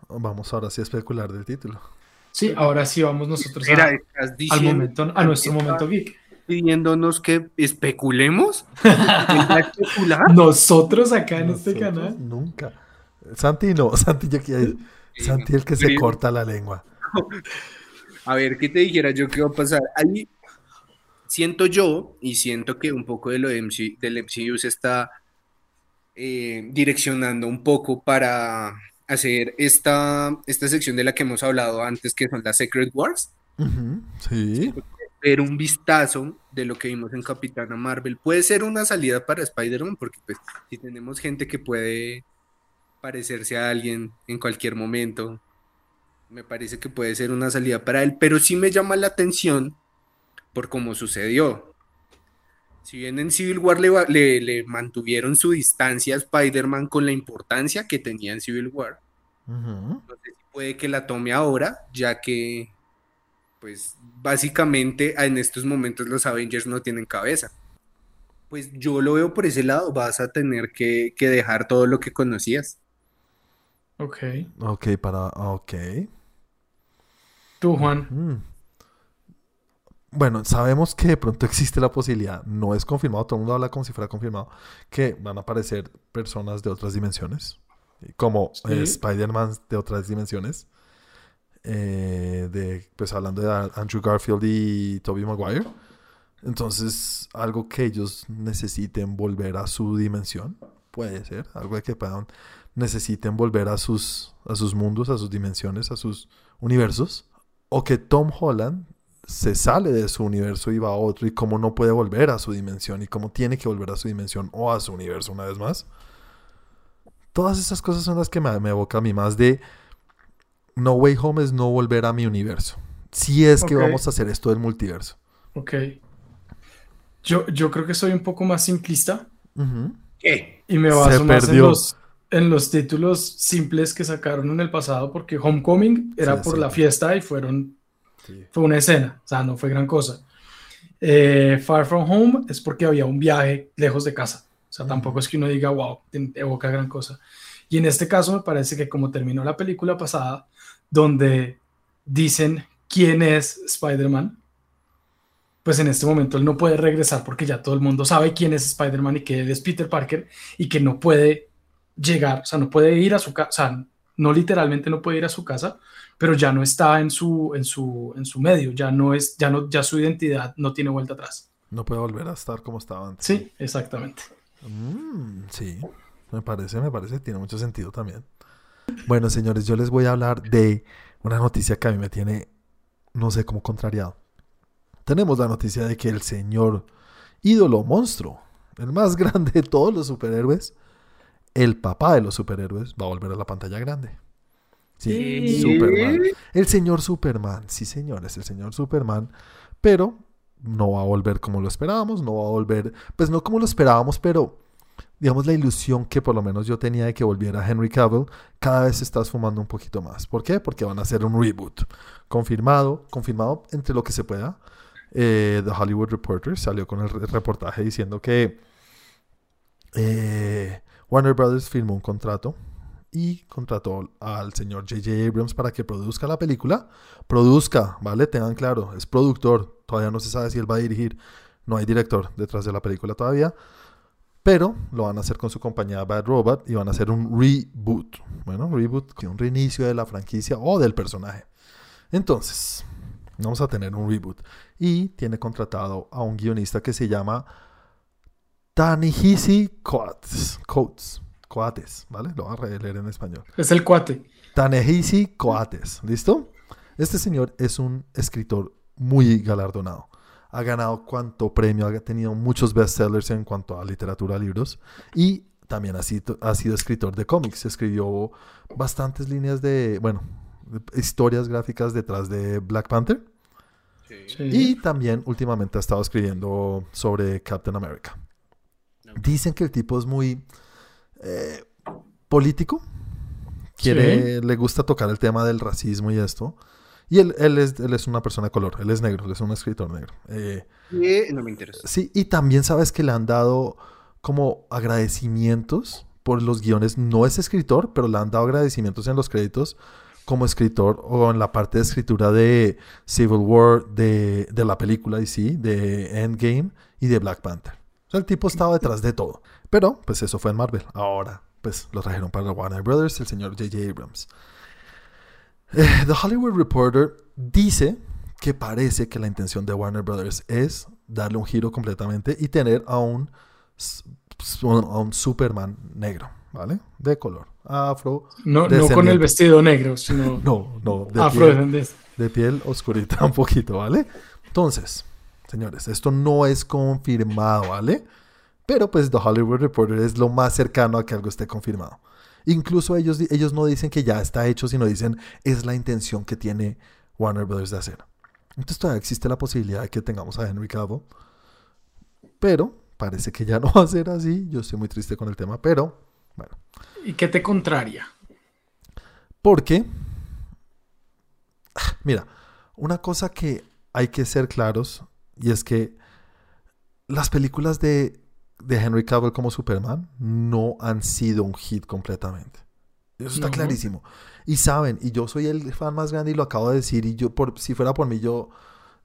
Vamos ahora sí a especular del título. Sí, ahora sí vamos nosotros Mira, a, al momento, a nuestro momento geek. Pidiéndonos que especulemos. [LAUGHS] Nosotros acá en este canal. Nunca. Santi no, [LAUGHS] Santi ya quiere. Santi el que se Pero- corta la lengua. A ver, ¿qué te dijera yo qué va a pasar? Ahí siento yo, y siento que un poco de lo de MC del MCU se está eh, direccionando un poco para hacer esta, esta sección de la que hemos hablado antes, que son las Secret Wars. Sí. Ver un vistazo de lo que vimos en Capitana Marvel. Puede ser una salida para Spider-Man, porque pues si tenemos gente que puede parecerse a alguien en cualquier momento, me parece que puede ser una salida para él, pero sí me llama la atención por cómo sucedió. Si bien en Civil War le, va- le- le mantuvieron su distancia a Spider-Man con la importancia que tenía en Civil War, Ujú. no sé si puede que la tome ahora, ya que, pues, básicamente en estos momentos los Avengers no tienen cabeza. Pues yo lo veo por ese lado, vas a tener que, que dejar todo lo que conocías. Ok. Ok, para. Ok. Tú, Juan. Mm. Bueno, sabemos que de pronto existe la posibilidad, no es confirmado, todo el mundo habla como si fuera confirmado, que van a aparecer personas de otras dimensiones, como Sí. eh, Spider-Man de otras dimensiones, eh, de, pues hablando de Andrew Garfield y Tobey Maguire. Entonces, algo que ellos necesiten volver a su dimensión, puede ser, algo de que puedan, necesiten volver a sus, a sus mundos, a sus dimensiones, a sus universos, o que Tom Holland se sale de su universo y va a otro y cómo no puede volver a su dimensión y cómo tiene que volver a su dimensión o a su universo una vez más. Todas esas cosas son las que me, me evoca a mí más de No Way Home es no volver a mi universo. Si es que Ok. vamos a hacer esto del multiverso. Ok. Yo, yo creo que soy un poco más simplista Ujú. ¿Qué? y me Se baso más en perdió. los, en los títulos simples que sacaron en el pasado, porque Homecoming era Sí, por sí. la fiesta y fueron, Sí. fue una escena, o sea, no fue gran cosa. Eh, Far From Home es porque había un viaje lejos de casa, o sea, tampoco es que uno diga, wow, evoca gran cosa. Y en este caso me parece que como terminó la película pasada, donde dicen quién es Spider-Man, pues en este momento él no puede regresar porque ya todo el mundo sabe quién es Spider-Man y que él es Peter Parker y que no puede llegar, o sea, no puede ir a su casa, o sea, no literalmente no puede ir a su casa, pero ya no está en su, en su, en su medio, ya no es, ya no, ya su identidad no tiene vuelta atrás. No puede volver a estar como estaba antes. Sí, exactamente. Mm, sí, me parece, me parece, tiene mucho sentido también. Bueno, señores, yo les voy a hablar de una noticia que a mí me tiene, no sé, como contrariado. Tenemos la noticia de que el señor ídolo monstruo, el más [LAUGHS] grande de todos los superhéroes, el papá de los superhéroes, va a volver a la pantalla grande. Sí, Sí. Superman. El señor Superman, sí señores, el señor Superman, pero no va a volver como lo esperábamos, no va a volver, pues no como lo esperábamos, pero digamos la ilusión que por lo menos yo tenía de que volviera Henry Cavill, cada vez se está un poquito más. ¿Por qué? Porque van a hacer un reboot. Confirmado, confirmado entre lo que se pueda. Eh, The Hollywood Reporter salió con el re- reportaje diciendo que eh, Warner Brothers firmó un contrato y contrató al señor J.J. Abrams para que produzca la película. Produzca, ¿vale? Tengan claro, es productor. Todavía no se sabe si él va a dirigir. No hay director detrás de la película todavía. Pero lo van a hacer con su compañía Bad Robot y van a hacer un reboot. Bueno, reboot, que un reinicio de la franquicia o del personaje. Entonces, vamos a tener un reboot. Y tiene contratado a un guionista que se llama Tanihisi Coates. Coates. Coates, ¿vale? Lo voy a leer en español. Es el cuate. Tanehisi Coates, ¿listo? Este señor es un escritor muy galardonado. Ha ganado cuanto premio, ha tenido muchos bestsellers en cuanto a literatura, libros y también ha sido, ha sido escritor de cómics. Escribió bastantes líneas de, bueno, historias gráficas detrás de Black Panther Sí. y también últimamente ha estado escribiendo sobre Captain America. Dicen que el tipo es muy eh, político. Quiere, le gusta tocar el tema del racismo y esto. Y él, él, es, él es una persona de color, él es negro, él es un escritor negro. Eh, Eh, no me interesa. sí, y también sabes que le han dado como agradecimientos por los guiones. No es escritor, pero le han dado agradecimientos en los créditos como escritor o en la parte de escritura de Civil War, de, de la película y sí, de Endgame y de Black Panther. O sea, el tipo estaba detrás de todo. Pero, pues eso fue en Marvel. Ahora, pues lo trajeron para Warner Brothers, el señor J.J. Abrams. Eh, The Hollywood Reporter dice que parece que la intención de Warner Brothers es darle un giro completamente y tener a un, a un Superman negro, ¿vale? De color, afro. No, no con el vestido negro, sino [LAUGHS] No, no, de piel, de piel oscurita un poquito, ¿vale? Entonces, señores, esto no es confirmado, ¿vale? Pero pues The Hollywood Reporter es lo más cercano a que algo esté confirmado. Incluso ellos, ellos no dicen que ya está hecho, sino dicen es la intención que tiene Warner Brothers de hacer. Entonces todavía existe la posibilidad de que tengamos a Henry Cavill. Pero parece que ya no va a ser así. Yo estoy muy triste con el tema, pero bueno. ¿Y qué te contraria? Porque, ah, mira, una cosa que hay que ser claros y es que las películas de, de Henry Cavill como Superman no han sido un hit completamente. Eso está No. clarísimo. Y saben, y yo soy el fan más grande y lo acabo de decir, y yo, por, si fuera por mí, yo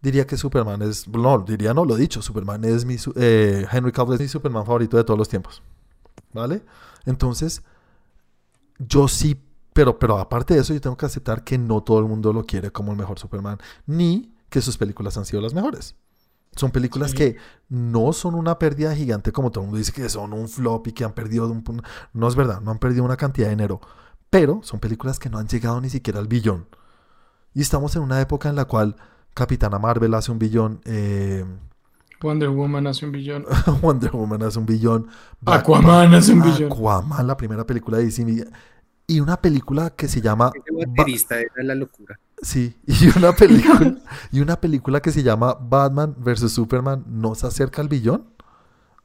diría que Superman es, no, diría no, lo he dicho, Superman es mi, eh, Henry Cavill es mi Superman favorito de todos los tiempos. ¿Vale? Entonces, yo sí, pero, pero aparte de eso, yo tengo que aceptar que no todo el mundo lo quiere como el mejor Superman, ni que sus películas han sido las mejores. Son películas Sí. que no son una pérdida gigante, como todo el mundo dice que son un flop y que han perdido un... No es verdad, no han perdido una cantidad de dinero, pero son películas que no han llegado ni siquiera al billón. Y estamos en una época en la cual Capitana Marvel hace un billón, eh, Wonder Woman hace un billón. [LAUGHS] Wonder Woman hace un billón, Black Aquaman hace un billón. Aquaman, la primera película de DC. Y una película que se llama... Ese Ba- baterista era la locura. Sí, y [LAUGHS] una película, [LAUGHS] y una película que se llama Batman vs. Superman no se acerca al billón.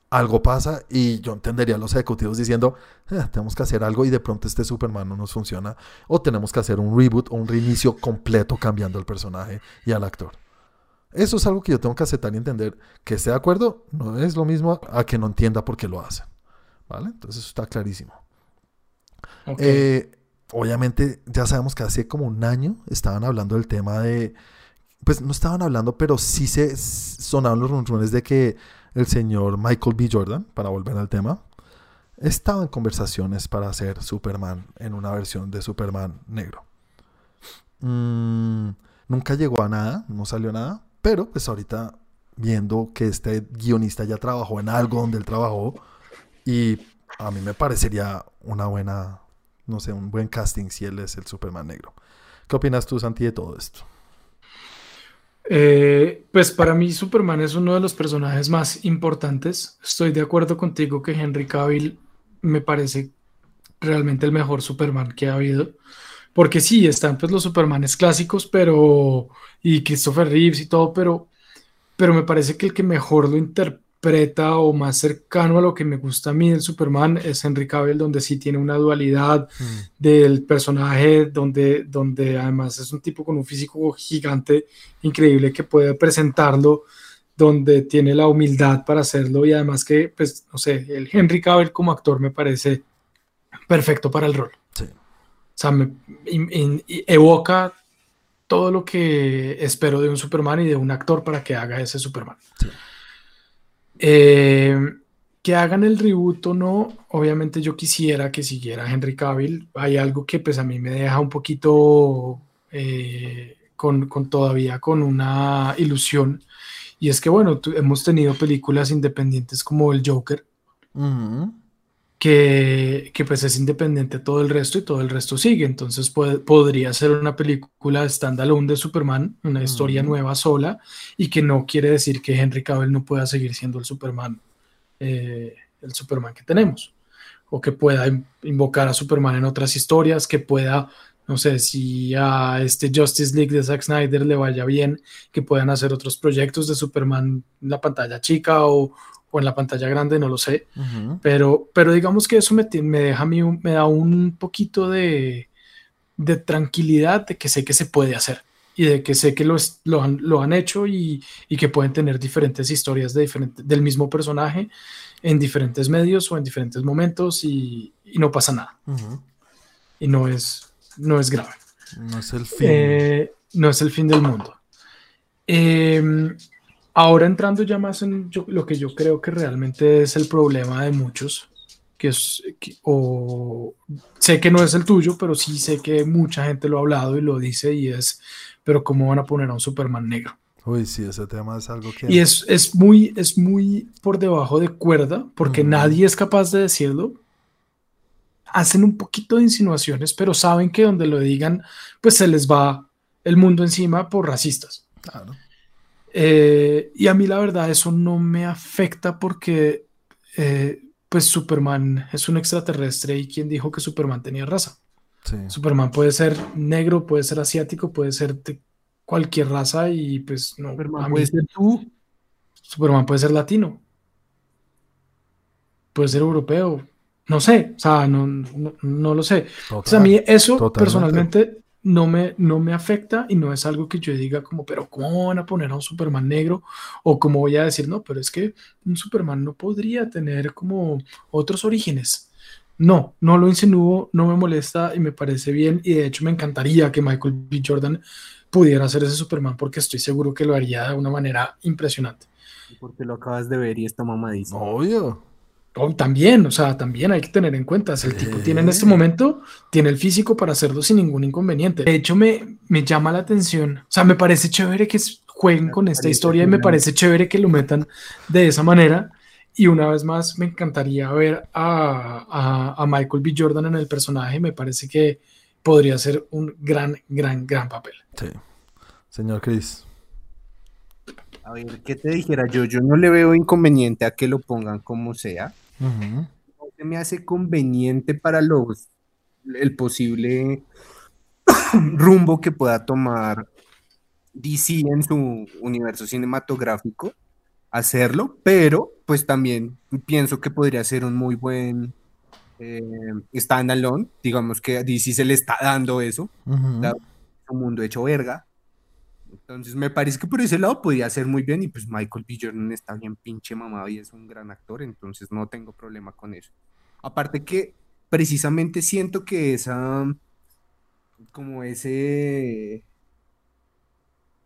Algo pasa y yo entendería a los ejecutivos diciendo, "Eh, tenemos que hacer algo y de pronto este Superman no nos funciona. O tenemos que hacer un reboot o un reinicio completo cambiando el personaje y al actor. Eso es algo que yo tengo que aceptar y entender. Que esté de acuerdo no es lo mismo a que no entienda por qué lo hacen. ¿Vale? Entonces eso está clarísimo. Ok. Eh, obviamente, ya sabemos que hace como un año estaban hablando del tema de. Pues no estaban hablando, pero sí se sonaban los rumores de que el señor Michael B. Jordan, para volver al tema, estaba en conversaciones para hacer Superman en una versión de Superman negro. Mm, nunca llegó a nada, no salió nada, pero pues ahorita viendo que este guionista ya trabajó en algo donde él trabajó y a mí me parecería una buena, no sé, un buen casting si él es el Superman negro. ¿Qué opinas tú, Santi, de todo esto? Eh, pues para mí Superman es uno de los personajes más importantes. Estoy de acuerdo contigo que Henry Cavill me parece realmente el mejor Superman que ha habido. Porque sí, están pues los Supermanes clásicos, pero y Christopher Reeves y todo, pero, pero me parece que el que mejor lo interpreta o más cercano a lo que me gusta a mí del Superman es Henry Cavill, donde sí tiene una dualidad, del personaje, donde, donde además es un tipo con un físico gigante, increíble, que puede presentarlo, donde tiene la humildad para hacerlo y además que, pues, no sé, el Henry Cavill como actor me parece perfecto para el rol. Sí. O sea, me in- in- evoca todo lo que espero de un Superman y de un actor para que haga ese Superman. Sí. Eh, que hagan el reboot o no, obviamente yo quisiera que siguiera Henry Cavill. Hay algo que pues a mí me deja un poquito eh, con, con todavía con una ilusión. Y es que bueno, hemos tenido películas independientes como El Joker. Que, que pues es independiente de todo el resto y todo el resto sigue. Entonces puede- podría ser una película standalone de Superman, una historia nueva sola, y que no quiere decir que Henry Cavill no pueda seguir siendo el Superman, eh, el Superman que tenemos. O que pueda in- invocar a Superman en otras historias, que pueda, no sé, si a este Justice League de Zack Snyder le vaya bien, que puedan hacer otros proyectos de Superman en la pantalla chica o, o en la pantalla grande, no lo sé. Ujú. Pero, pero digamos que eso me, me deja a mí, un- me da un poquito de, de tranquilidad de que sé que se puede hacer y de que sé que lo, lo, han, lo han, hecho y, y, que pueden tener diferentes historias de diferente, del mismo personaje en diferentes medios o en diferentes momentos y, y no pasa nada. Uh -huh. Y no es, no es grave. No es el fin. Eh, no es el fin del mundo. Eh, ahora entrando ya más en yo, lo que yo creo que realmente es el problema de muchos, que es, que, o sé que no es el tuyo, pero sí sé que mucha gente lo ha hablado y lo dice y es, pero ¿cómo van a poner a un Superman negro? Uy, sí, ese tema es algo que... Y es, es, muy, es muy por debajo de cuerda, porque mm. nadie es capaz de decirlo. Hacen un poquito de insinuaciones, pero saben que donde lo digan, pues se les va el mundo encima por racistas. Claro. Eh, y a mí la verdad eso no me afecta porque eh, pues Superman es un extraterrestre y quien dijo que Superman tenía raza. Sí. Superman puede ser negro, puede ser asiático, puede ser de cualquier raza y pues no. Superman a mí, puede ser tú. Superman puede ser latino. Puede ser europeo. No sé, o sea, no, no, no lo sé. Total, o sea, a mí eso totalmente. personalmente no me, no me afecta y no es algo que yo diga como, pero ¿cómo van a poner a un Superman negro? O como voy a decir, no, pero es que un Superman no podría tener como otros orígenes. No, no lo insinúo, no me molesta y me parece bien y de hecho me encantaría que Michael B. Jordan pudiera hacer ese Superman porque estoy seguro que lo haría de una manera impresionante. Porque lo acabas de ver y está mamadísimo. Obvio. Oh, también, o sea, también hay que tener en cuenta, si el tipo tiene en este momento, tiene el físico para hacerlo sin ningún inconveniente. De hecho, me, me llama la atención, o sea, me parece chévere que jueguen con esta historia y me parece chévere que lo metan de esa manera. Y una vez más, me encantaría ver a, a, a Michael B. Jordan en el personaje, me parece que podría ser un gran, gran, gran papel. Sí. Señor Chris. A ver, ¿qué te dijera yo? Yo no le veo inconveniente a que lo pongan como sea. Uh -huh. No se me hace conveniente para los el posible [COUGHS] rumbo que pueda tomar DC en su universo cinematográfico hacerlo, pero pues también pienso que podría ser un muy buen eh, standalone, digamos que a DC se le está dando eso, Uh -huh. un mundo hecho verga, entonces me parece que por ese lado podría ser muy bien y pues Michael B. Jordan está bien pinche mamado y es un gran actor, entonces no tengo problema con eso. Aparte que precisamente siento que esa, como ese,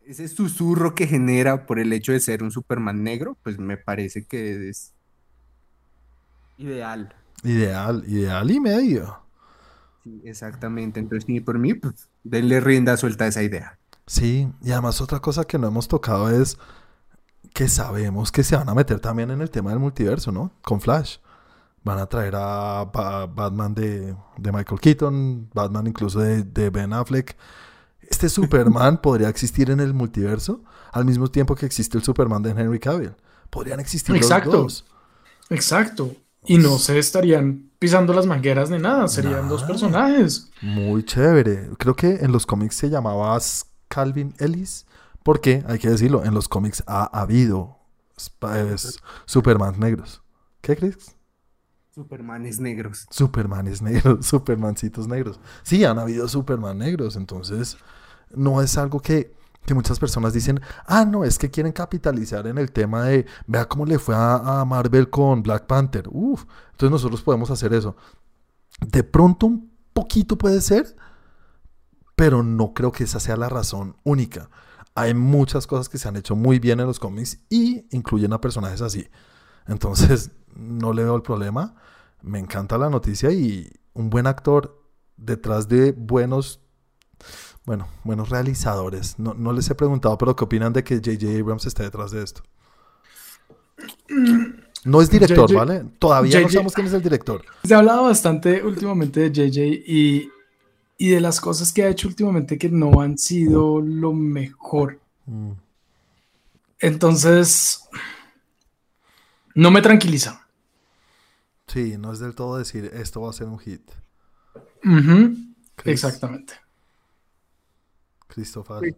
ese susurro que genera por el hecho de ser un Superman negro, pues me parece que es ideal. Ideal, ideal y medio. Sí, exactamente, entonces ni por mí, pues denle rienda suelta a esa idea. Sí, y además otra cosa que no hemos tocado es que sabemos que se van a meter también en el tema del multiverso, ¿no? Con Flash. Van a traer a ba Batman de, de, Michael Keaton, Batman incluso de, de Ben Affleck. Este Superman [LAUGHS] podría existir en el multiverso al mismo tiempo que existe el Superman de Henry Cavill. Podrían existir Exacto. los dos. Exacto. Y no se estarían pisando las mangueras ni nada, serían nada. dos personajes. Muy chévere. Creo que en los cómics se llamaba Calvin Ellis, porque hay que decirlo, en los cómics ha habido es, Superman negros. ¿Qué crees? Supermanes negros. Supermanes negros, [LAUGHS] Supermancitos negros. Sí, han habido Superman negros, entonces no es algo que, que, muchas personas dicen, ah, no, es que quieren capitalizar en el tema de, vea cómo le fue a, a Marvel con Black Panther. Uf, entonces nosotros podemos hacer eso. De pronto un poquito puede ser, pero no creo que esa sea la razón única. Hay muchas cosas que se han hecho muy bien en los cómics y incluyen a personajes así. Entonces, [LAUGHS] no le veo el problema. Me encanta la noticia y un buen actor detrás de buenos, bueno, buenos realizadores. No, no les he preguntado, pero ¿qué opinan de que J.J. Abrams esté detrás de esto? No es director, J. J. ¿vale? Todavía J. no sabemos quién es el director. Se ha hablado bastante últimamente de JJ y y de las cosas que ha hecho últimamente que no han sido lo mejor. Mm. Entonces, no me tranquiliza. Sí, no es del todo decir esto va a ser un hit. Uh -huh. Exactamente. Christopher.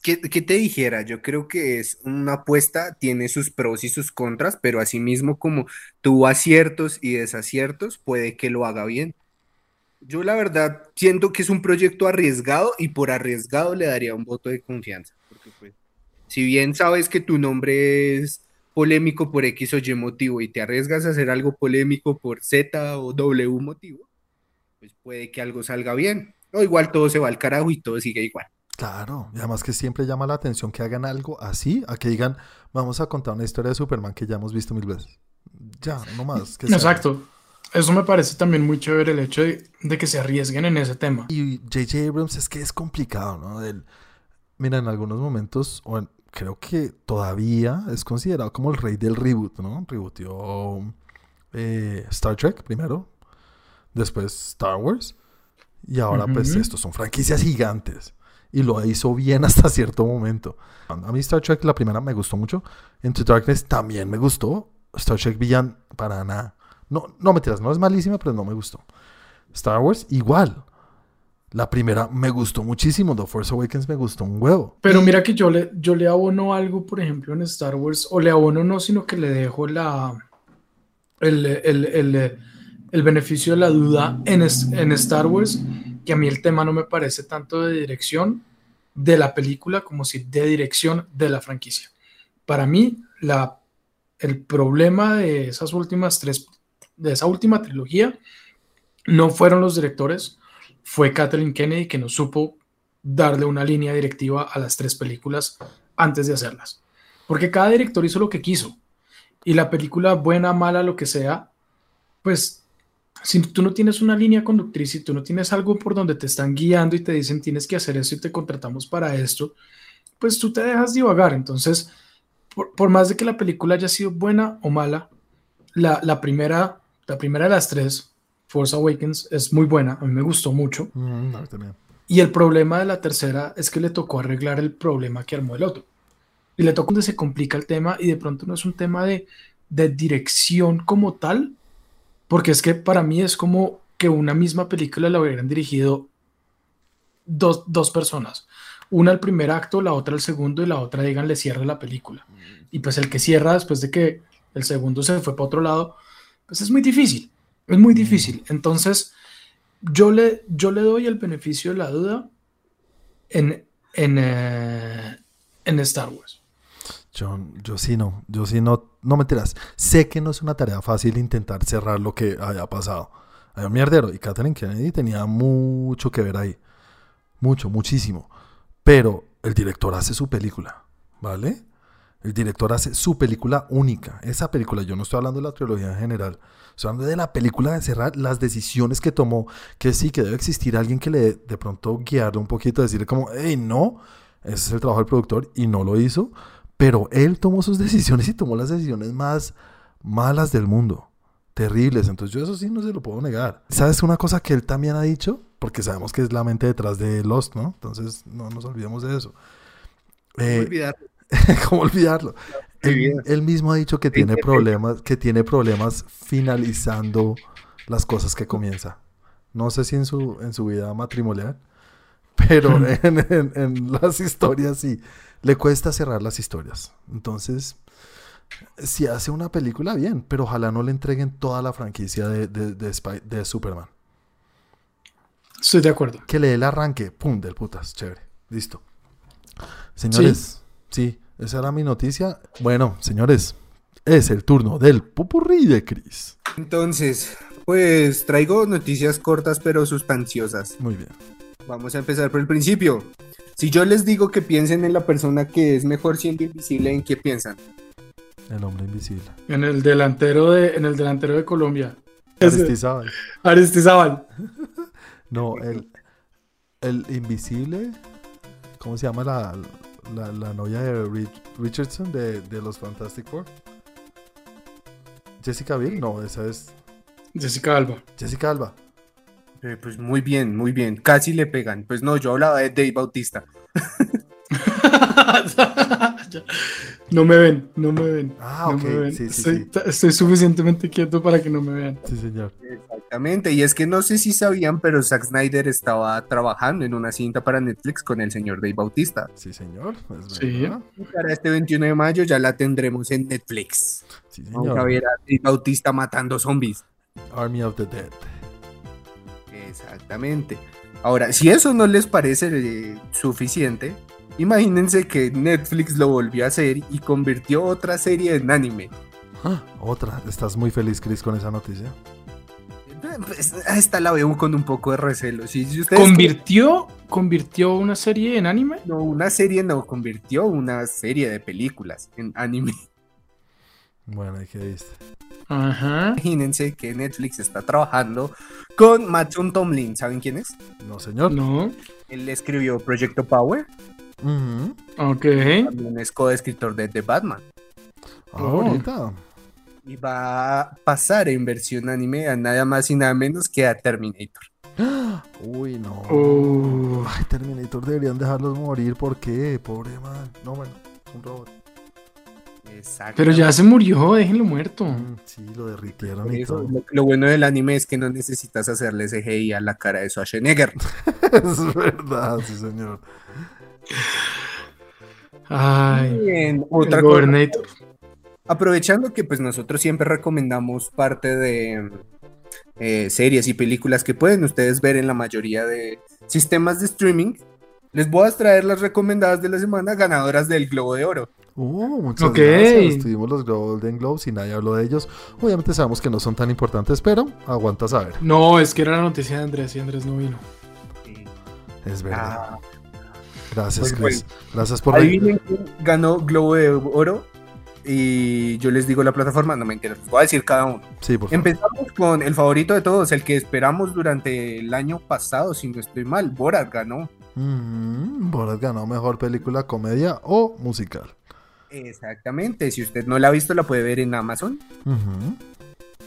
¿Qué, ¿Qué, te dijera? Yo creo que es una apuesta, tiene sus pros y sus contras, pero asimismo como tuvo aciertos y desaciertos, puede que lo haga bien. Yo la verdad siento que es un proyecto arriesgado y por arriesgado le daría un voto de confianza. Porque pues, si bien sabes que tu nombre es polémico por X o Y motivo y te arriesgas a hacer algo polémico por Z o W motivo, pues puede que algo salga bien. O igual todo se va al carajo y todo sigue igual. Claro, y además que siempre llama la atención que hagan algo así, a que digan, vamos a contar una historia de Superman que ya hemos visto mil veces. Ya, no más. que [LAUGHS] sea- Exacto. Eso me parece también muy chévere el hecho de, de que se arriesguen en ese tema. Y J.J. Abrams es que es complicado, ¿no? El- mira, en algunos momentos, o en- creo que todavía es considerado como el rey del reboot, ¿no? Rebootió eh, Star Trek primero, después Star Wars, y ahora pues estos son franquicias gigantes. Y lo hizo bien [LAUGHS] hasta cierto momento. A mí Star Trek la primera me gustó mucho. Into Darkness también me gustó. Star Trek Villan para nada. No, no mentiras, no es malísima, pero no me gustó. Star Wars igual. La primera me gustó muchísimo. The Force Awakens me gustó un huevo. Pero mira que yo le, yo le abono algo, por ejemplo, en Star Wars, o le abono no, sino que le dejo la, el, el- el- el beneficio de la duda en, en Star Wars, que a mí el tema no me parece tanto de dirección de la película como si de dirección de la franquicia. Para mí, la, el problema de esas últimas tres, de esa última trilogía, no fueron los directores, fue Kathleen Kennedy que no supo darle una línea directiva a las tres películas antes de hacerlas. Porque cada director hizo lo que quiso. Y la película, buena, mala, lo que sea, pues si tú no tienes una línea conductriz, si tú no tienes algo por donde te están guiando y te dicen tienes que hacer esto y te contratamos para esto, pues tú te dejas divagar. Entonces, por, por más de que la película haya sido buena o mala, la, la primera, la primera de las tres, Force Awakens, es muy buena. A mí me gustó mucho. Mm, también. Y el problema de la tercera es que le tocó arreglar el problema que armó el otro. Y le tocó donde se complica el tema y de pronto no es un tema de, de dirección como tal, porque es que para mí es como que una misma película la hubieran dirigido dos, dos personas. Una el primer acto, la otra el segundo y la otra, díganle, cierra la película. Y pues el que cierra después de que el segundo se fue para otro lado, pues es muy difícil. Es muy difícil. Entonces, yo le, yo le doy el beneficio de la duda en, en, eh, en Star Wars. Yo, yo sí no, yo sí no, no me enteras. Sé que no es una tarea fácil intentar cerrar lo que haya pasado. Hay un mierdero y Catherine Kennedy tenía mucho que ver ahí. Mucho, muchísimo. Pero el director hace su película, ¿vale? El director hace su película única. Esa película, yo no estoy hablando de la trilogía en general. Estoy hablando de la película de cerrar, las decisiones que tomó. Que sí, que debe existir alguien que le de pronto guiarle un poquito, decirle como, hey, no, ese es el trabajo del productor y no lo hizo. Pero él tomó sus [LAUGHS] decisiones y tomó las decisiones más malas del mundo. Terribles. Entonces yo eso sí no se lo puedo negar. ¿Sabes una cosa que él también ha dicho? Porque sabemos que es la mente detrás de Lost, ¿no? Entonces no nos olvidemos de eso. Eh, Olvidar. [LAUGHS] ¿Cómo olvidarlo? Él, mismo ha dicho que tiene problemas, que tiene problemas finalizando las cosas que comienza. No sé si en su, en su vida matrimonial, [LAUGHS] pero en, en- en las historias sí. Le cuesta cerrar las historias. Entonces, si hace una película, bien, pero ojalá no le entreguen toda la franquicia de, de, de Spy- de Superman. Estoy de acuerdo. Que le dé el arranque, pum, del putas, chévere. Listo. Señores, sí. Esa era mi noticia. Bueno, señores, es el turno del pupurrí de Chris. Entonces, pues traigo noticias cortas pero sustanciosas. Muy bien. Vamos a empezar por el principio. Si yo les digo que piensen en la persona que es mejor siendo invisible, ¿en qué piensan? El hombre invisible. En el delantero de, en el delantero de Colombia. Aristizábal. Aristizábal. [LAUGHS] No, el, el invisible. ¿Cómo se llama la, la, la novia de Rich- Richardson de, de los Fantastic Four? Jessica Biel, no, esa es Jessica Alba. Jessica Alba. Eh, pues muy bien, muy bien. Casi le pegan. Pues no, yo hablaba de Dave Bautista. [LAUGHS] [LAUGHS] no me ven, no me ven. Ah, no ok, me ven. sí, sí, estoy, sí. estoy suficientemente quieto para que no me vean. Sí, señor. Exactamente. Y es que no sé si sabían, pero Zack Snyder estaba trabajando en una cinta para Netflix con el señor Dave Bautista. Sí, señor. es Sí. Y para este 21 de mayo ya la tendremos en Netflix. Sí, Vamos señor. a ver a Dave Bautista matando zombies. Army of the Dead. Exactamente. Ahora, si eso no les parece eh, suficiente, imagínense que Netflix lo volvió a hacer y convirtió otra serie en anime. Ah, otra. ¿Estás muy feliz, Chris, con esa noticia? Pues, esta la veo con un poco de recelo. Si, ¿Convirtió, ¿Convirtió una serie en anime? No, una serie no, convirtió una serie de películas en anime. Bueno, ¿y qué viste? Ajá. Imagínense que Netflix está trabajando con Matthew Tomlin. ¿Saben quién es? No, señor. No. Él escribió Projecto Power. Ujú. Ok. También es coescritor de The Batman. Ah, Oh. Ahorita. Y va a pasar en versión anime a nada más y nada menos que a Terminator. [GASPS] Uy, no. Oh. Ay, Terminator deberían dejarlos morir. ¿Por qué? Pobre man. No, bueno, es un robot. Exacto. Pero ya se murió, déjenlo muerto. Mm, sí, lo derritieron y eso, todo. lo, lo bueno del anime es que no necesitas hacerle CGI a la cara de Schwarzenegger. [LAUGHS] es verdad, sí, señor. Ay. Bien, El otra cosa. Gobernator. Aprovechando que pues nosotros siempre recomendamos parte de eh, series y películas que pueden ustedes ver en la mayoría de sistemas de streaming, les voy a traer las recomendadas de la semana ganadoras del Globo de Oro. Uh, muchas Ok. gracias. Tuvimos los Golden Globes y nadie habló de ellos. Obviamente sabemos que no son tan importantes, pero aguanta saber. No, es que era la noticia de Andrés y Andrés no vino. Es verdad. Ah, Gracias, pues, Chris. Gracias por adivinen quién ganó Globo de Oro y yo les digo la plataforma, no me les voy a decir cada uno. Sí, por favor. Empezamos con el favorito de todos, el que esperamos durante el año pasado, si no estoy mal, Borat ganó. Mm, Borat ganó mejor película, comedia o musical. Exactamente, si usted no la ha visto la puede ver en Amazon.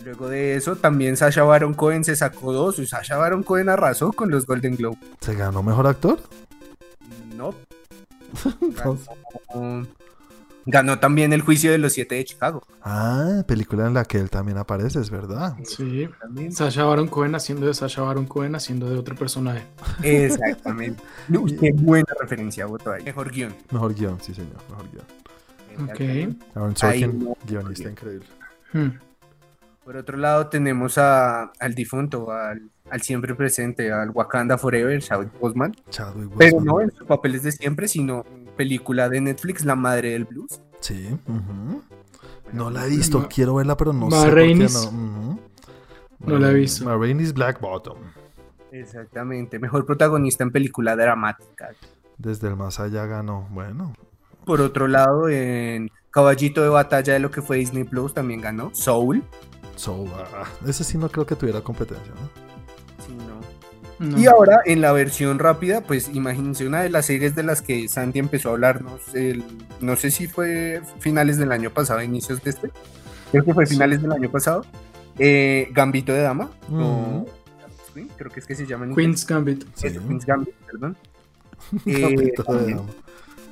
Luego de eso también Sasha Baron Cohen se sacó dos y Sasha Baron Cohen arrasó con los Golden Globe. ¿Se ganó mejor actor? No. Ganó, ganó también el juicio de los siete de Chicago. Ah, película en la que él también aparece, es verdad. Sí. También. Sasha Baron Cohen haciendo de Sasha Baron Cohen haciendo de otro personaje. Exactamente. [LAUGHS] Qué buena referencia voto ahí. Mejor guion. Mejor guion, sí, señor. Mejor guion. Ok. Aaron Sorkin, no. guionista increíble. Hmm. Por otro lado tenemos a, al difunto, al, al siempre presente, al Wakanda Forever, Chadwick Boseman. Chadwick Pero Boseman. no en sus papeles de siempre, sino en película de Netflix, La Madre del Blues. Sí. No la he visto, Ma- quiero verla, pero no Ma sé por qué no. No la he visto. Black Bottom. Exactamente, mejor protagonista en película dramática. Desde el más allá ganó. Bueno, Por otro lado, en Caballito de Batalla de lo que fue Disney Plus también ganó Soul. so, ah, ese sí no creo que tuviera competencia, ¿no? No. Y ahora en la versión rápida, pues imagínense una de las series de las que Santi empezó a hablarnos, el- no sé si fue finales del año pasado, inicios de este, creo que fue Sí. finales del año pasado, eh, Gambito de Dama, o Ujú. Queen, creo que es que se llama. Queen's Gambit. Sí. Queen's Gambit, perdón. Eh, [LAUGHS] Gambito de también Dama.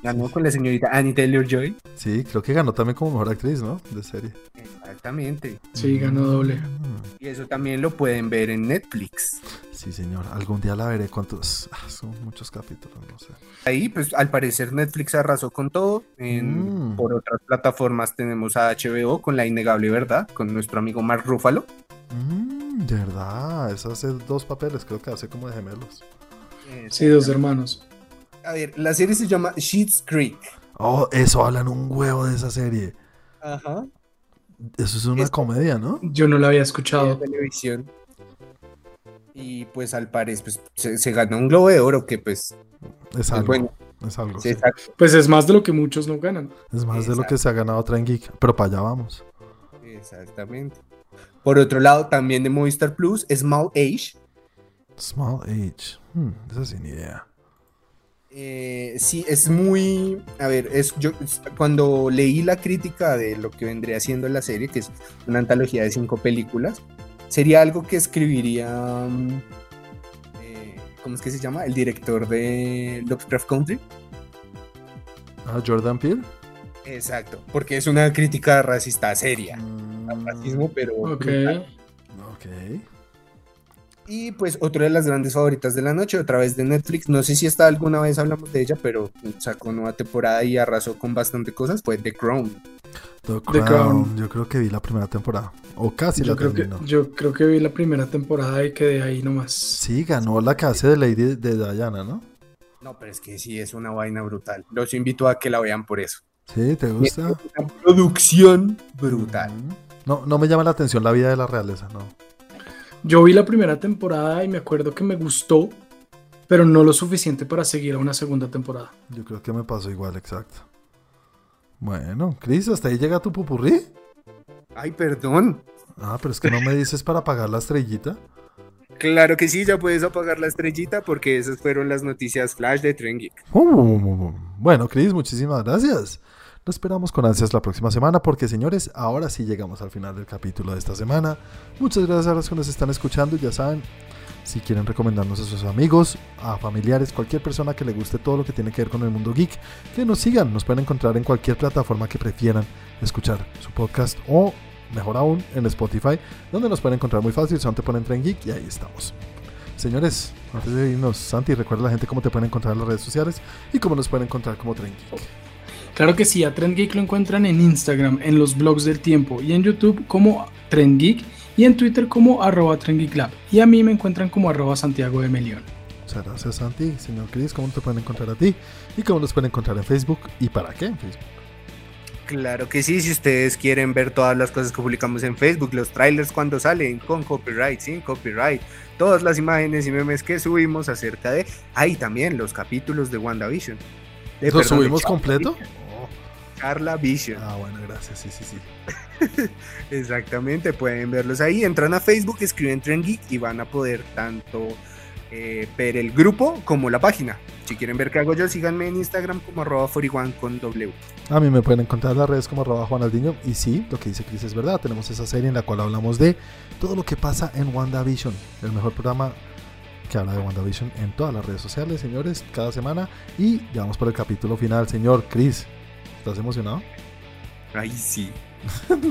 Ganó con la señorita Annie Taylor Joy. Sí, creo que ganó también como mejor actriz, ¿no? De serie. Exactamente. Sí, ganó doble. Mm, Y eso también lo pueden ver en Netflix. Sí, señor. Algún día la veré. ¿Cuántos? Ah, son muchos capítulos, no sé. Ahí, pues al parecer Netflix arrasó con todo. En- Mm. Por otras plataformas tenemos a HBO con La Innegable Verdad, con nuestro amigo Mark Ruffalo. Mm, de verdad, eso hace dos papeles, creo que hace como de gemelos. Sí, dos hermanos. A ver, la serie se llama Sheets Creek. Oh, eso hablan un huevo de esa serie. Ajá. Eso es una Es- comedia, ¿no? Yo no la había escuchado. televisión. Y pues al parecer pues, se, se ganó un globo de oro que pues Es algo. bueno. Es algo. sí, Pues es más de lo que muchos no ganan. Es más de lo que se ha ganado Train Geek. Pero para allá vamos. exactamente. Por otro lado, también de Movistar Plus, Small Age. Small Age. Hmm, esa sin idea. Eh, sí, es muy. A ver, es, yo cuando leí la crítica de lo que vendría siendo la serie, que es una antología de cinco películas, sería algo que escribiría. mm, eh, ¿Cómo es que se llama? El director de Lovecraft Country. Ah, Jordan Peele. Exacto, porque es una crítica racista seria. Mm, Racismo, pero. Ok. brutal. ok. Y pues otra de las grandes favoritas de la noche, otra vez de Netflix. No sé si esta alguna vez hablamos de ella, pero sacó nueva temporada y arrasó con bastante cosas. Fue The Crown. The The Crown. Yo creo que vi la primera temporada. O casi Yo la creo, que, terminó. yo creo que vi la primera temporada y quedé ahí nomás. Sí, ganó la que hace de Lady de Diana, ¿no? No, pero es que sí, es una vaina brutal. Los invito a que la vean por eso. Sí, ¿te gusta? Una producción brutal. Mm. No, no me llama la atención la vida de la realeza, no. Yo vi la primera temporada y me acuerdo que me gustó, pero no lo suficiente para seguir a una segunda temporada. Yo creo que me pasó igual, exacto. Bueno, Cris, ¿hasta ahí llega tu pupurrí? Ay, perdón. Ah, pero es que no me dices para pagar la estrellita. Claro que sí, ya puedes apagar la estrellita porque esas fueron las noticias flash de Tren Geek. Uh, Bueno, Cris, muchísimas gracias. Lo esperamos con ansias la próxima semana porque, señores, ahora sí llegamos al final del capítulo de esta semana. Muchas gracias a los que nos están escuchando. Ya saben, si quieren recomendarnos a sus amigos, a familiares, cualquier persona que le guste todo lo que tiene que ver con el mundo geek, que nos sigan. Nos pueden encontrar en cualquier plataforma que prefieran escuchar su podcast o, mejor aún, en Spotify, donde nos pueden encontrar muy fácil. Son te ponen Tren Geek y ahí estamos. Señores, antes de irnos, Santi, recuerda a la gente cómo te pueden encontrar en las redes sociales y cómo nos pueden encontrar como Tren Geek. Claro que sí, a Trend Geek lo encuentran en Instagram, en los blogs del tiempo y en YouTube como Trend Geek y en Twitter como arroba Trend Geek Lab. Y a mí me encuentran como arroba Santiago de Melión. Muchas gracias, Santi. Señor Cris, ¿cómo te pueden encontrar a ti? ¿Y cómo nos pueden encontrar en Facebook? ¿Y para qué en Facebook? Claro que sí, si ustedes quieren ver todas las cosas que publicamos en Facebook, los trailers cuando salen, con copyright, sin copyright, todas las imágenes y memes que subimos acerca de... Ahí también los capítulos de WandaVision. De, ¿Lo perdón, de subimos completo? Charla Vision. Ah, bueno, gracias. Sí, sí, sí. [LAUGHS] Exactamente, pueden verlos ahí. Entran a Facebook, escriben Trend Geek y van a poder tanto eh, ver el grupo como la página. Si quieren ver qué hago yo, síganme en Instagram como arroba 41 con W. A mí me pueden encontrar en las redes como arroba Juan Aldiño. Y sí, lo que dice Cris es verdad. Tenemos esa serie en la cual hablamos de todo lo que pasa en WandaVision. El mejor programa que habla de WandaVision en todas las redes sociales, señores, cada semana. Y ya vamos por el capítulo final, señor Cris. ¿Estás emocionado? Ay, sí. [LAUGHS]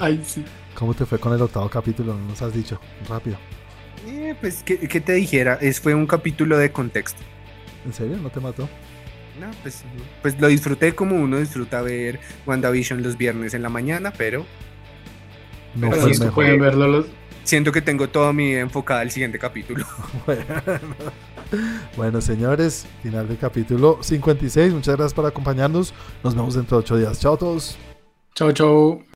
Ay, sí. ¿Cómo te fue con el octavo capítulo? No nos has dicho. Rápido. Eh, pues, ¿qué, qué te dijera? Es, fue un capítulo de contexto. ¿En serio? ¿No te mató? No, pues, pues lo disfruté como uno disfruta ver WandaVision los viernes en la mañana, pero No Pero fue mejor. pueden verlo los, siento que tengo toda mi vida enfocada al siguiente capítulo. Bueno. [LAUGHS] Bueno, señores, final del capítulo 56. Muchas gracias por acompañarnos. Nos vemos dentro de ocho días. Chao a todos. Chao, chao.